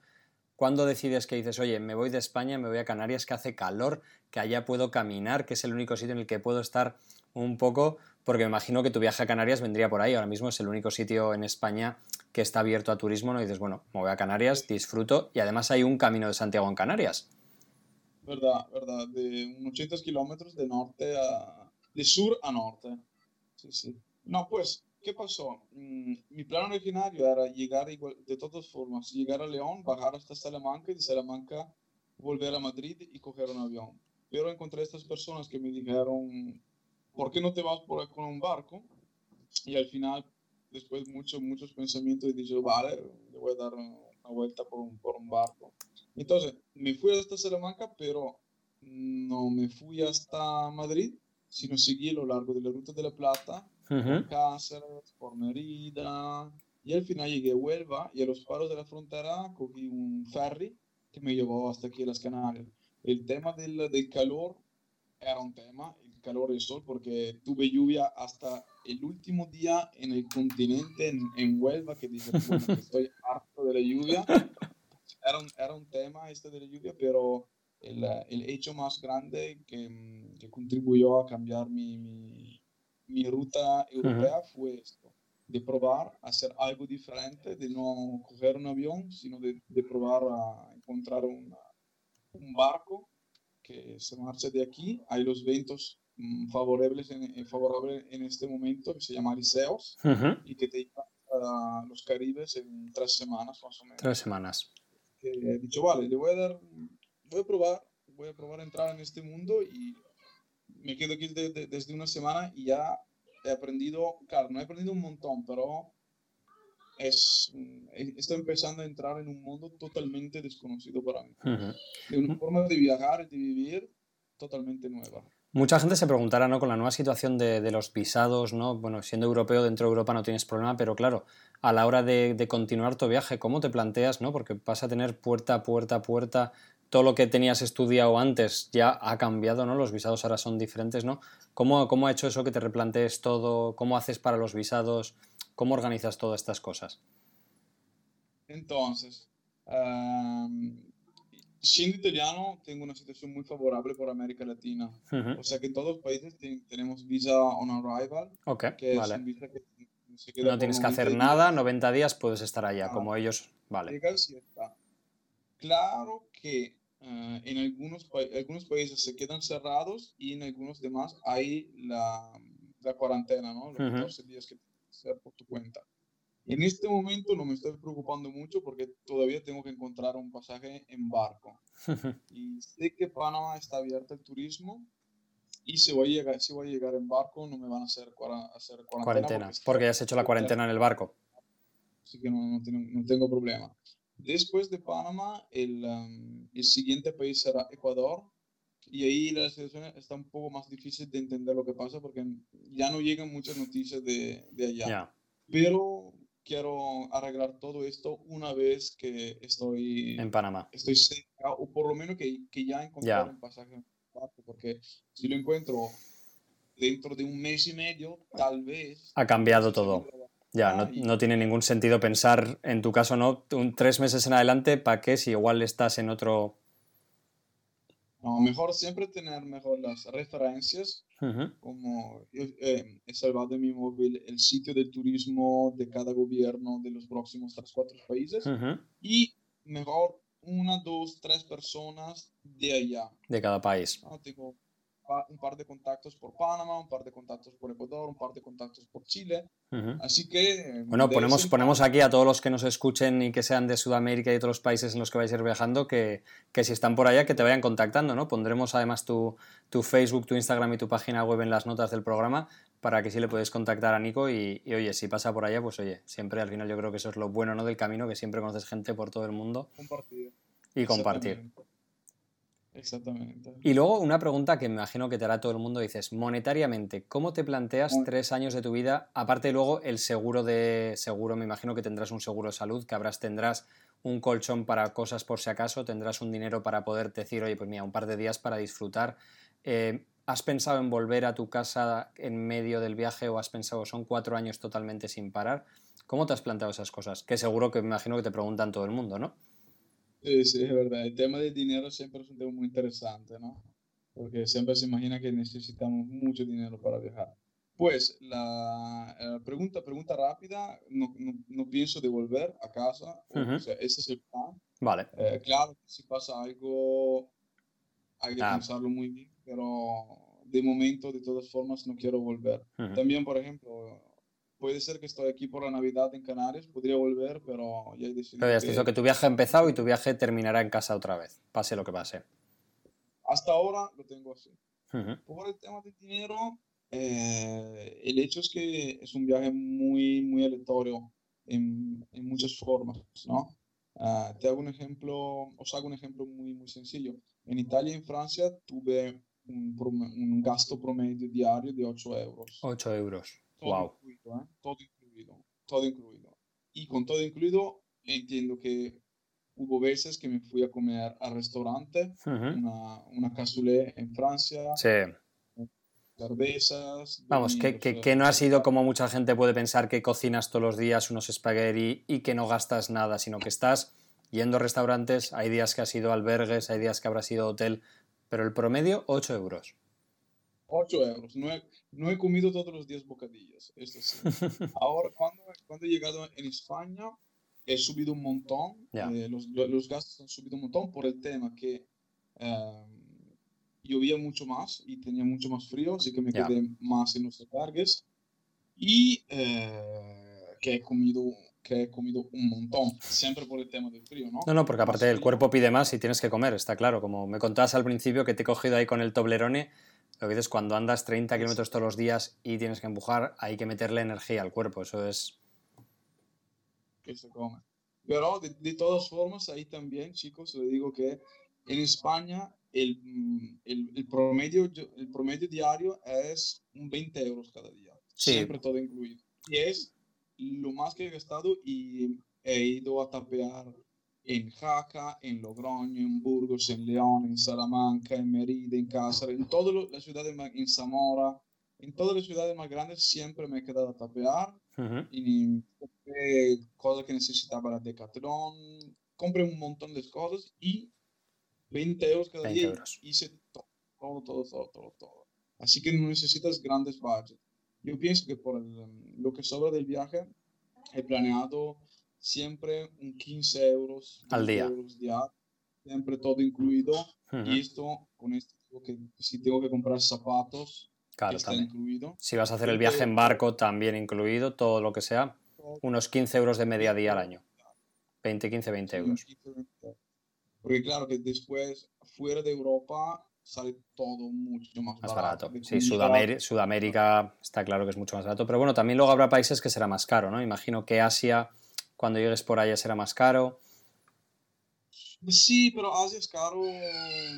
¿Cuándo decides que dices, oye, me voy de España, me voy a Canarias, que hace calor, que allá puedo caminar, que es el único sitio en el que puedo estar un poco? Porque me imagino que tu viaje a Canarias vendría por ahí. Ahora mismo es el único sitio en España que está abierto a turismo, ¿no? Dices, bueno, me voy a Canarias, disfruto, y además hay un camino de Santiago en Canarias. Verdad, verdad, de unos 80 kilómetros de norte a... de sur a norte. Sí, sí. No, pues ¿Qué pasó? Mm, mi plan originario era llegar de todas formas, llegar a León, bajar hasta Salamanca y de Salamanca volver a Madrid y coger un avión. Pero encontré estas personas que me dijeron, ¿por qué no te vas por con un barco? Y al final, después de muchos, muchos pensamientos, dije, vale, le voy a dar una vuelta por un, por un barco. Entonces, me fui hasta Salamanca, pero no me fui hasta Madrid, sino seguí a lo largo de la Ruta de la Plata por Cáceres, por Merida, y al final llegué a Huelva y a los paros de la frontera cogí un ferry que me llevó hasta aquí a las Canarias. El tema del, del calor era un tema, el calor y el sol, porque tuve lluvia hasta el último día en el continente, en, en Huelva, que dije, bueno, que estoy harto de la lluvia. Era un, era un tema este de la lluvia, pero el, el hecho más grande que, que contribuyó a cambiar mi, mi mi ruta europea fue esto, de probar hacer algo diferente, de no coger un avión, sino de, de probar a encontrar un barco que se marche de aquí. Hay los vientos mm, favorables en, eh, favorables en este momento, que se llama Liceos, y que te llevan a los Caribes en tres semanas más o menos. Tres semanas. he dicho, vale, le voy a dar, voy a probar, voy a probar a entrar en este mundo y me quedo aquí desde una semana y ya he aprendido, claro, no he aprendido un montón, pero es, estoy empezando a entrar en un mundo totalmente desconocido para mí. De una forma de viajar y de vivir totalmente nueva. Mucha gente se preguntará, ¿no? Con la nueva situación de, de, los visados, ¿no? Bueno, siendo europeo dentro de Europa no tienes problema, pero claro, a la hora de, de, continuar tu viaje, ¿cómo te planteas, ¿no? Porque vas a tener puerta puerta puerta todo lo que tenías estudiado antes ya ha cambiado, ¿no? Los visados ahora son diferentes, ¿no? ¿Cómo, cómo ha hecho eso que te replantees todo? ¿Cómo haces para los visados? ¿Cómo organizas todas estas cosas? Entonces, siendo italiano, tengo una situación muy favorable por América Latina. O sea que en todos los países tenemos visa on arrival. Ok, vale. no tienes que hacer nada, 90 días puedes estar allá, ah, como ellos. Vale. Claro que Ah, en algunos, algunos países se quedan cerrados y en algunos demás hay la, la cuarentena, ¿no? Los 14 días que tienes que hacer por tu cuenta. En este momento no me estoy preocupando mucho porque todavía tengo que encontrar un pasaje en barco. y sé que Panamá está abierto al turismo y si voy, a llegar, si voy a llegar en barco no me van a hacer, hacer cuarentena. cuarentena porque, porque, ya has hecho la cuarentena en el barco. Así que no, no, tengo, no tengo problema. Después de Panamá, el, um, el, siguiente país será Ecuador. Y ahí la situación está un poco más difícil de entender lo que pasa porque ya no llegan muchas noticias de, de allá. Pero quiero arreglar todo esto una vez que estoy en Panamá. Estoy cerca, o por lo menos que, que ya encontré un pasaje. Porque si lo encuentro dentro de un mes y medio, tal vez... Ha cambiado todo. Ya, no, no, tiene ningún sentido pensar, en tu caso, ¿no? Un, tres meses en adelante, ¿para qué? Si igual estás en otro... No, mejor siempre tener mejor las referencias, como eh, he salvado en mi móvil el sitio de turismo de cada gobierno de los próximos tres, cuatro países, y mejor una, dos, tres personas de allá. De cada país. Ah, un par de contactos por Panamá, un par de contactos por Ecuador, un par de contactos por Chile. Así que... Bueno, ponemos, ponemos aquí a todos los que nos escuchen y que sean de Sudamérica y otros países en los que vais a ir viajando, que, que si están por allá, que te vayan contactando, ¿no? Pondremos además tu, tu, Facebook, tu Instagram y tu página web en las notas del programa para que sí le podéis contactar a Nico y, y, oye, si pasa por allá, pues oye, siempre al final yo creo que eso es lo bueno ¿no? del camino, que siempre conoces gente por todo el mundo. Compartir. Y compartir. Exactamente. Y luego una pregunta que me imagino que te hará todo el mundo, dices, monetariamente, ¿cómo te planteas tres años de tu vida? Aparte luego el seguro de seguro, me imagino que tendrás un seguro de salud, que habrás, tendrás un colchón para cosas por si acaso, tendrás un dinero para poder decir, oye, pues mira, un par de días para disfrutar. Eh, ¿Has pensado en volver a tu casa en medio del viaje o has pensado, son cuatro años totalmente sin parar? ¿Cómo te has planteado esas cosas? Que seguro que me imagino que te preguntan todo el mundo, ¿no? Sí, sí, es verdad. El tema del dinero siempre es un tema muy interesante, ¿no? Porque siempre se imagina que necesitamos mucho dinero para viajar. Pues la, eh, pregunta, pregunta rápida, no, no, pienso devolver a casa, o, sea, ese es el plan. Vale. Eh, claro, si pasa algo, hay que ah. pensarlo muy bien, pero de momento, de todas formas, no quiero volver. También, por ejemplo, puede ser que estoy aquí por la Navidad en Canarias, podría volver, pero ya he decidido. Pero ya que... que tu viaje ha empezado y tu viaje terminará en casa otra vez, pase lo que pase. Hasta ahora lo tengo así. Por el tema del dinero, eh, el hecho es que es un viaje muy, muy aleatorio en, en muchas formas, ¿no? Ah, te hago un ejemplo, os hago un ejemplo muy, muy sencillo. En Italia y en Francia tuve un, un gasto promedio diario de 8 euros. 8 euros. Todo incluido, ¿eh? todo incluido, todo incluido. Y con todo incluido, entiendo que hubo veces que me fui a comer al restaurante, una, una cassoulet en Francia. Sí. Cervezas. Vamos, que, que, que, no ha sido como mucha gente puede pensar que cocinas todos los días unos espagueti y que no gastas nada, sino que estás yendo a restaurantes, hay días que has ido albergues, hay días que habrás ido hotel, pero el promedio 8 euros. 8 euros. No he, no he, comido todos los días bocadillos, eso sí. Ahora, cuando, cuando he llegado en España, he subido un montón. Eh, los, los, gastos han subido un montón por el tema que eh, llovía mucho más y tenía mucho más frío, así que me quedé más en los recargues. Y eh, que he comido que he comido un montón, siempre por el tema del frío, ¿no? No, no, porque aparte el cuerpo pide más y tienes que comer, está claro. Como me contabas al principio que te he cogido ahí con el Toblerone, lo que dices, cuando andas 30 kilómetros todos los días y tienes que empujar, hay que meterle energía al cuerpo, eso es... Que se come. Pero de, todas formas, ahí también, chicos, le digo que en España el, el, promedio, el promedio diario es un 20 euros cada día. Siempre todo incluido. Y es lo más que he gastado y he ido a tapear en Jaca, en Logroño, en Burgos, en León, en Salamanca, en Merida, en Cáceres, en todas las ciudades, en Zamora, en todas las ciudades más grandes siempre me he quedado a tapear. Y compré cosas que necesitaba la Decathlon, compré un montón de cosas y 20 euros cada día hice todo, todo, todo, todo, todo, Así que no necesitas grandes budgets. Yo pienso que por lo que sobra del viaje he planeado siempre un 15 euros al día. siempre todo incluido. Y esto, con esto, que si tengo que comprar zapatos, claro, está incluido. Si vas a hacer el viaje en barco, también incluido, todo lo que sea, unos 15 euros de media día al año. 20, 15, 20 euros. Porque claro que después, fuera de Europa, sale todo mucho más, más barato. Sí, Sudamérica, Sudamérica está claro que es mucho más barato, pero bueno, también luego habrá países que será más caro, ¿no? Imagino que Asia cuando llegues por allá será más caro. Sí, pero Asia es caro,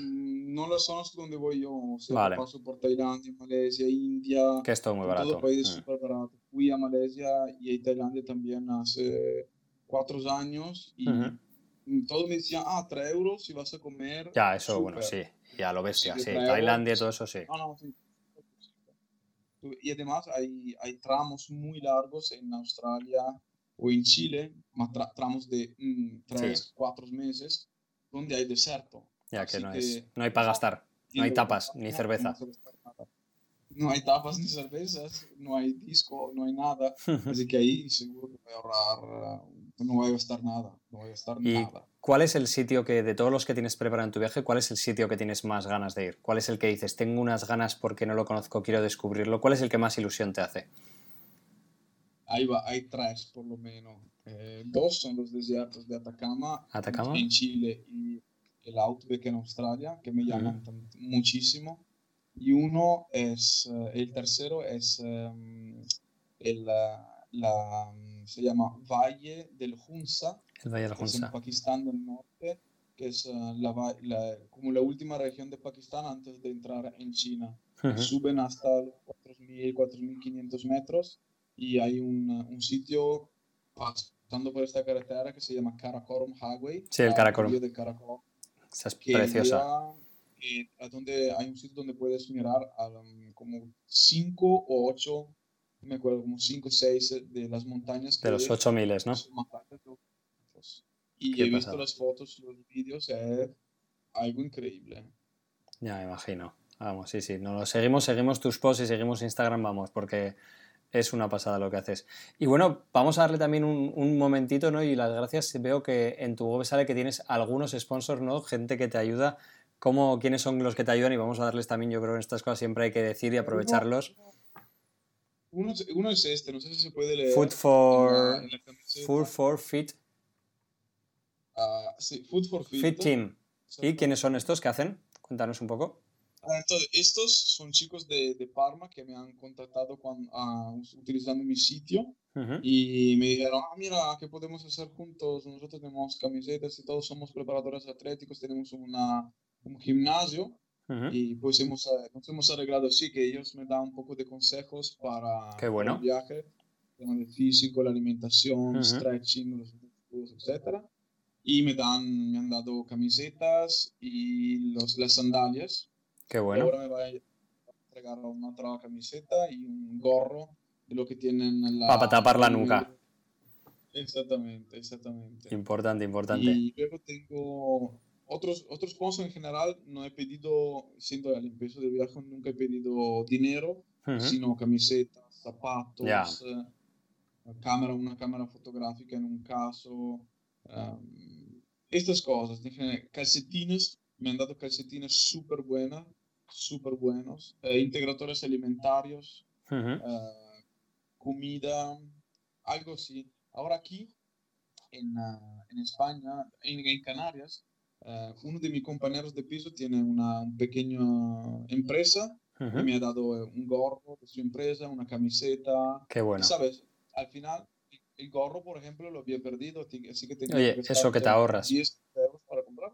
no las zonas donde voy yo. O sea, vale. paso por Tailandia, Malasia, India. Que es todo muy barato. Todo país mm. súper barato. Fui a Malasia y a Tailandia también hace cuatro años y todos me decían, ah, 3 euros si vas a comer. Ya, eso, bueno, sí, ya lo bestia, sí. Tailandia, todo eso sí. No, no, sí. Y además hay, hay tramos muy largos en Australia, o en Chile, más tramos de mm, tres, cuatro meses, donde hay desierto. Ya que no, es, no hay para gastar, no hay tapas ni cerveza. No hay tapas ni cervezas, no hay disco, no hay nada. Así que ahí seguro que voy a ahorrar, no voy a gastar nada, no voy a gastar ¿Y nada. ¿Cuál es el sitio que, de todos los que tienes preparado en tu viaje, cuál es el sitio que tienes más ganas de ir? ¿Cuál es el que dices, tengo unas ganas porque no lo conozco, quiero descubrirlo? ¿Cuál es el que más ilusión te hace? Hay, hay tres por lo menos. Eh, dos son los desiertos de Atacama, Atacama, en Chile y el Outback en Australia, que me llaman muchísimo. Y uno es, eh, el tercero es um, el, la, se llama Valle del Hunza, el Valle del Hunza. en Pakistán del Norte. que es la, como la última región de Pakistán antes de entrar en China. Suben hasta los 4.000, 4.500 metros y hay un, un sitio pasando por esta carretera que se llama Karakorum Highway. Sí, el Karakorum. De Karakorum, Esa es preciosa. a donde hay un sitio donde puedes mirar a, um, como 5 o 8, me acuerdo, como 5 o 6 de las montañas. de los 8 miles, ¿no? Y he visto las fotos, los vídeos, es algo increíble. Ya me imagino. Vamos, sí, sí. No seguimos, seguimos tus posts y seguimos Instagram, vamos, porque es una pasada lo que haces. Y bueno, vamos a darle también un, momentito, ¿no? Y las gracias. Veo que en tu web sale que tienes algunos sponsors, ¿no? Gente que te ayuda. ¿Cómo, ¿Quiénes son los que te ayudan? Y vamos a darles también, yo creo que en estas cosas siempre hay que decir y aprovecharlos. Uno, es este, no sé si se puede leer. Food for, food for Fit. Ah, sí, Food for Fit. Fit Team. ¿Y quiénes son estos? ¿Qué hacen? Cuéntanos un poco. Ah, entonces, estos son chicos de, de Parma que me han contactado cuando, uh, utilizando mi sitio y me dijeron, ah, mira, ¿qué podemos hacer juntos? Nosotros tenemos camisetas y todos somos preparadores atléticos, tenemos una, un gimnasio y pues hemos, eh, nos hemos arreglado así que ellos me dan un poco de consejos para, Qué bueno. el viaje, el físico, la alimentación, stretching, los etcétera. Y me, dan, me han dado camisetas y los, las sandalias Qué bueno. Ahora me va a entregar una otra camiseta y un gorro de lo que tienen en la... Para tapar la nuca. Exactamente, exactamente. Importante, importante. Y luego tengo otros, otros sponsors en general, no he pedido, siendo el empiezo de viaje, nunca he pedido dinero, sino camisetas, zapatos, eh, cámara, una cámara fotográfica en un caso, um, estas cosas, calcetines, me han dado calcetines súper buenas, súper buenos, eh, integradores alimentarios, eh, comida, algo así. Ahora aquí, en, ah, en España, en, Canarias, eh, uno de mis compañeros de piso tiene una pequeña empresa y me ha dado un gorro de su empresa, una camiseta. Qué bueno. ¿Sabes? Al final, el gorro, por ejemplo, lo había perdido, así que tenía Oye, eso que te ahorras. 10 euros para comprar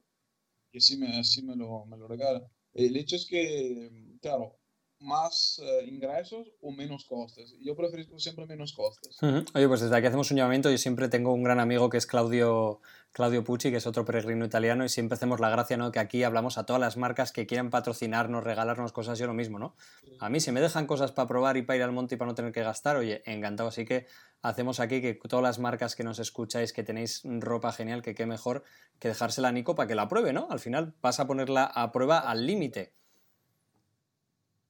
y así me, así me, lo, me lo regala. El hecho es que, claro, más eh, ingresos o menos costes. Yo prefiero siempre menos costes. Oye, pues desde aquí hacemos un llamamiento. Yo siempre tengo un gran amigo que es Claudio, Claudio Pucci, que es otro peregrino italiano, y siempre hacemos la gracia, ¿no? Que aquí hablamos a todas las marcas que quieran patrocinarnos, regalarnos cosas, yo lo mismo, ¿no? A mí, si me dejan cosas para probar y para ir al monte y para no tener que gastar, oye, encantado. Así que hacemos aquí que todas las marcas que nos escucháis, que tenéis ropa genial, que qué mejor que dejársela a Nico para que la pruebe, ¿no? Al final vas a ponerla a prueba al límite.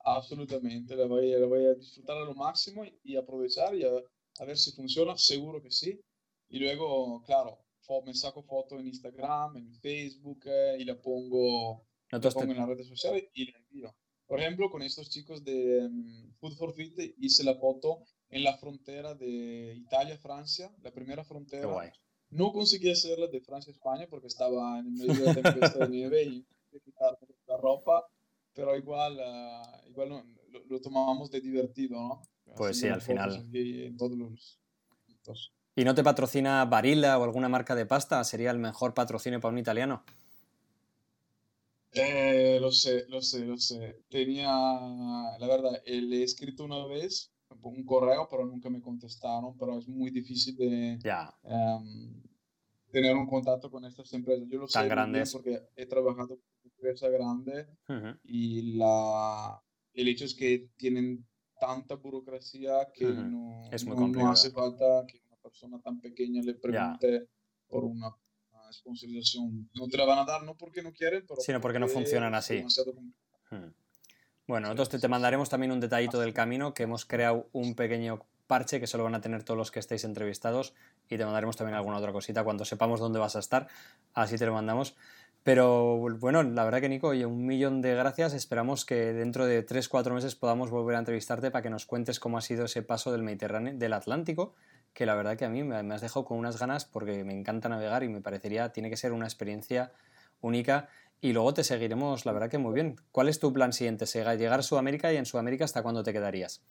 Absolutamente, la voy, la voy, a disfrutar a lo máximo y, aprovechar y a, ver si funciona, seguro que sí. Y luego, claro, me saco foto en Instagram, en Facebook eh, y la pongo, pongo en las redes sociales y la envío. Por ejemplo, con estos chicos de um, Food for Fit hice la foto en la frontera de Italia-Francia, la primera frontera. No conseguí hacerla de Francia-España porque estaba en medio de la tempestad de nieve y quitar la ropa pero igual, uh, igual lo, lo, tomábamos de divertido, ¿no? Pues sí, al final. ¿Y no te patrocina Barilla o alguna marca de pasta? ¿Sería el mejor patrocinio para un italiano? Eh, lo sé, lo sé, lo sé. Tenía, la verdad, le he escrito una vez un correo, pero nunca me contestaron, pero es muy difícil de em, tener un contacto con estas empresas. Yo lo Tan sé grandes. porque he trabajado empresa grande y la, el hecho es que tienen tanta burocracia que no, no, hace falta que una persona tan pequeña le pregunte por una, sponsorización. No te la van a dar, no porque no quieren, pero sino porque, no funcionan así. Bueno, nosotros te, mandaremos también un detallito del camino, que hemos creado un pequeño parche que solo van a tener todos los que estéis entrevistados y te mandaremos también alguna otra cosita cuando sepamos dónde vas a estar, así te lo mandamos. Pero bueno, la verdad que Nico, oye, un millón de gracias. Esperamos que dentro de 3-4 meses podamos volver a entrevistarte para que nos cuentes cómo ha sido ese paso del Mediterráneo, del Atlántico, que la verdad que a mí me has dejado con unas ganas porque me encanta navegar y me parecería, tiene que ser una experiencia única. Y luego te seguiremos, la verdad que muy bien. ¿Cuál es tu plan siguiente? ¿Llegar a Sudamérica y en Sudamérica hasta cuándo te quedarías?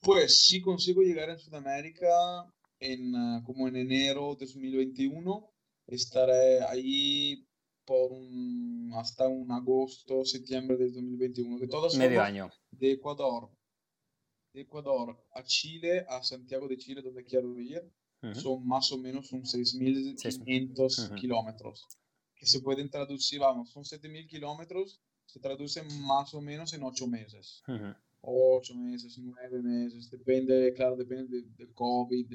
Pues si consigo llegar en Sudamérica en, ah, como en enero de 2021 estaré ahí por un, hasta un agosto, septiembre del 2021. Que todos Medio año. De Ecuador. De Ecuador a Chile, a Santiago de Chile, donde quiero ir, son más o menos un 6.500 kilómetros. Que se pueden traducir, vamos, son 7.000 kilómetros, se traducen más o menos en 8 meses. 8 meses, 9 meses, depende, claro, depende del COVID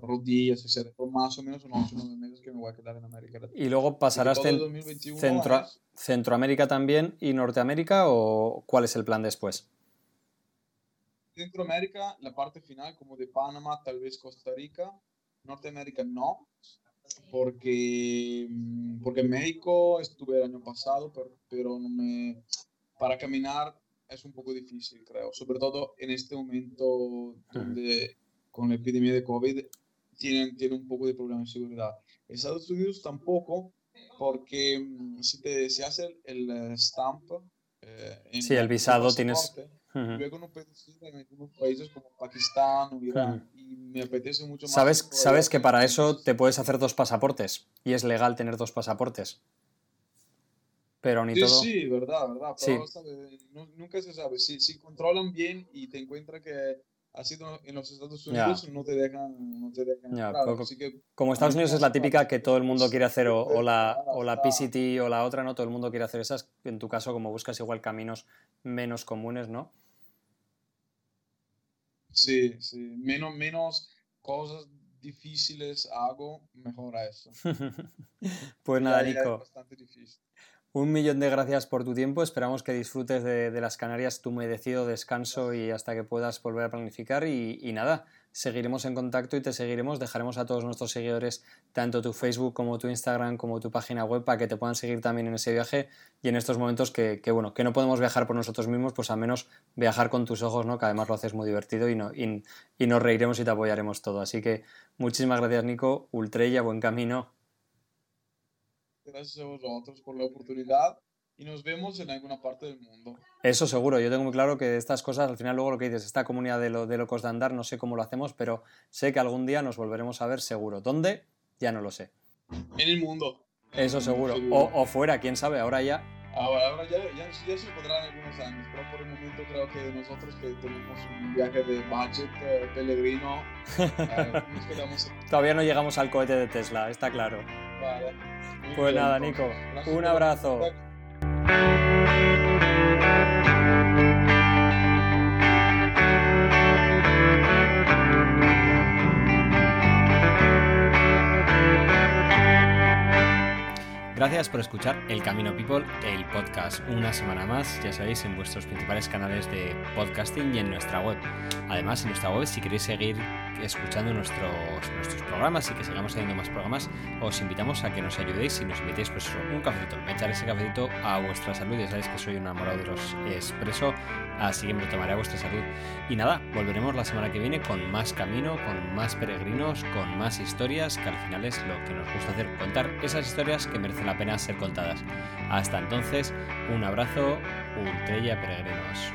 rodillas, etc. Por más o menos unos 8 9 meses que me voy a quedar en América Latina. ¿Y luego pasarás centro, Centroamérica también y Norteamérica o cuál es el plan después? Centroamérica, la parte final como de Panamá, tal vez Costa Rica. Norteamérica no, porque, mm, porque en México estuve el año pasado, pero, pero no me, para caminar es un poco difícil, creo, sobre todo en este momento donde con la epidemia de COVID tienen, tienen un poco de problema de seguridad. Estados Unidos tampoco, porque mm, si te se hace el, eh, stamp. Eh, sí, el visado tienes. Luego no puedes ir en algunos países como Pakistán o Irán y me apetece mucho más. ¿Sabes, sabes que para eso te puedes hacer dos pasaportes y es legal tener dos pasaportes? Pero ni sí, todo. Sí, verdad, verdad. Pero nunca se sabe. Si, si controlan bien y te encuentran que así en los Estados Unidos no te dejan, no te dejan como Estados Unidos es la típica que todo el mundo quiere hacer o, la, o la PCT o la otra, ¿no? Todo el mundo quiere hacer esas. En tu caso, como buscas igual caminos menos comunes, ¿no? Sí, sí. Menos, menos cosas difíciles hago, mejor a eso. pues nada, Nico. bastante difícil. Un millón de gracias por tu tiempo. Esperamos que disfrutes de, las Canarias, tu merecido descanso y hasta que puedas volver a planificar. Y, nada, seguiremos en contacto y te seguiremos. Dejaremos a todos nuestros seguidores tanto tu Facebook como tu Instagram como tu página web para que te puedan seguir también en ese viaje y en estos momentos que, bueno, que no podemos viajar por nosotros mismos, pues al menos viajar con tus ojos, ¿no? Que además lo haces muy divertido y, no, y, y nos reiremos y te apoyaremos todo. Así que muchísimas gracias, Nico. Ultrella, buen camino Gracias a vosotros por la oportunidad y nos vemos en alguna parte del mundo. Eso seguro, yo tengo muy claro que estas cosas, al final luego lo que dices, esta comunidad de, lo, de locos de andar, no sé cómo lo hacemos, pero sé que algún día nos volveremos a ver seguro. ¿Dónde? Ya no lo sé. En el mundo. Eso seguro. O, o, fuera, quién sabe, ahora ya. Ahora, ahora ya, ya, ya, se podrán algunos años, pero por el momento creo que nosotros que tenemos un viaje de budget eh, peregrino, eh, nos quedamos... Todavía no llegamos al cohete de Tesla, está claro. Pues nada, Nico, un abrazo. Gracias por escuchar El Camino People, el podcast, una semana más, ya sabéis, en vuestros principales canales de podcasting y en nuestra web. Además, en nuestra web, si queréis seguir escuchando nuestros, nuestros programas y que sigamos teniendo más programas, os invitamos a que nos ayudéis y nos invitéis pues un cafecito, me echar ese cafecito a vuestra salud, ya sabéis que soy un enamorado de los expreso, así que me tomaré a vuestra salud. Y nada, volveremos la semana que viene con más camino, con más peregrinos, con más historias, que al final es lo que nos gusta hacer, contar esas historias que merecen la pena ser contadas. Hasta entonces, un abrazo, Ultrella Peregrinos.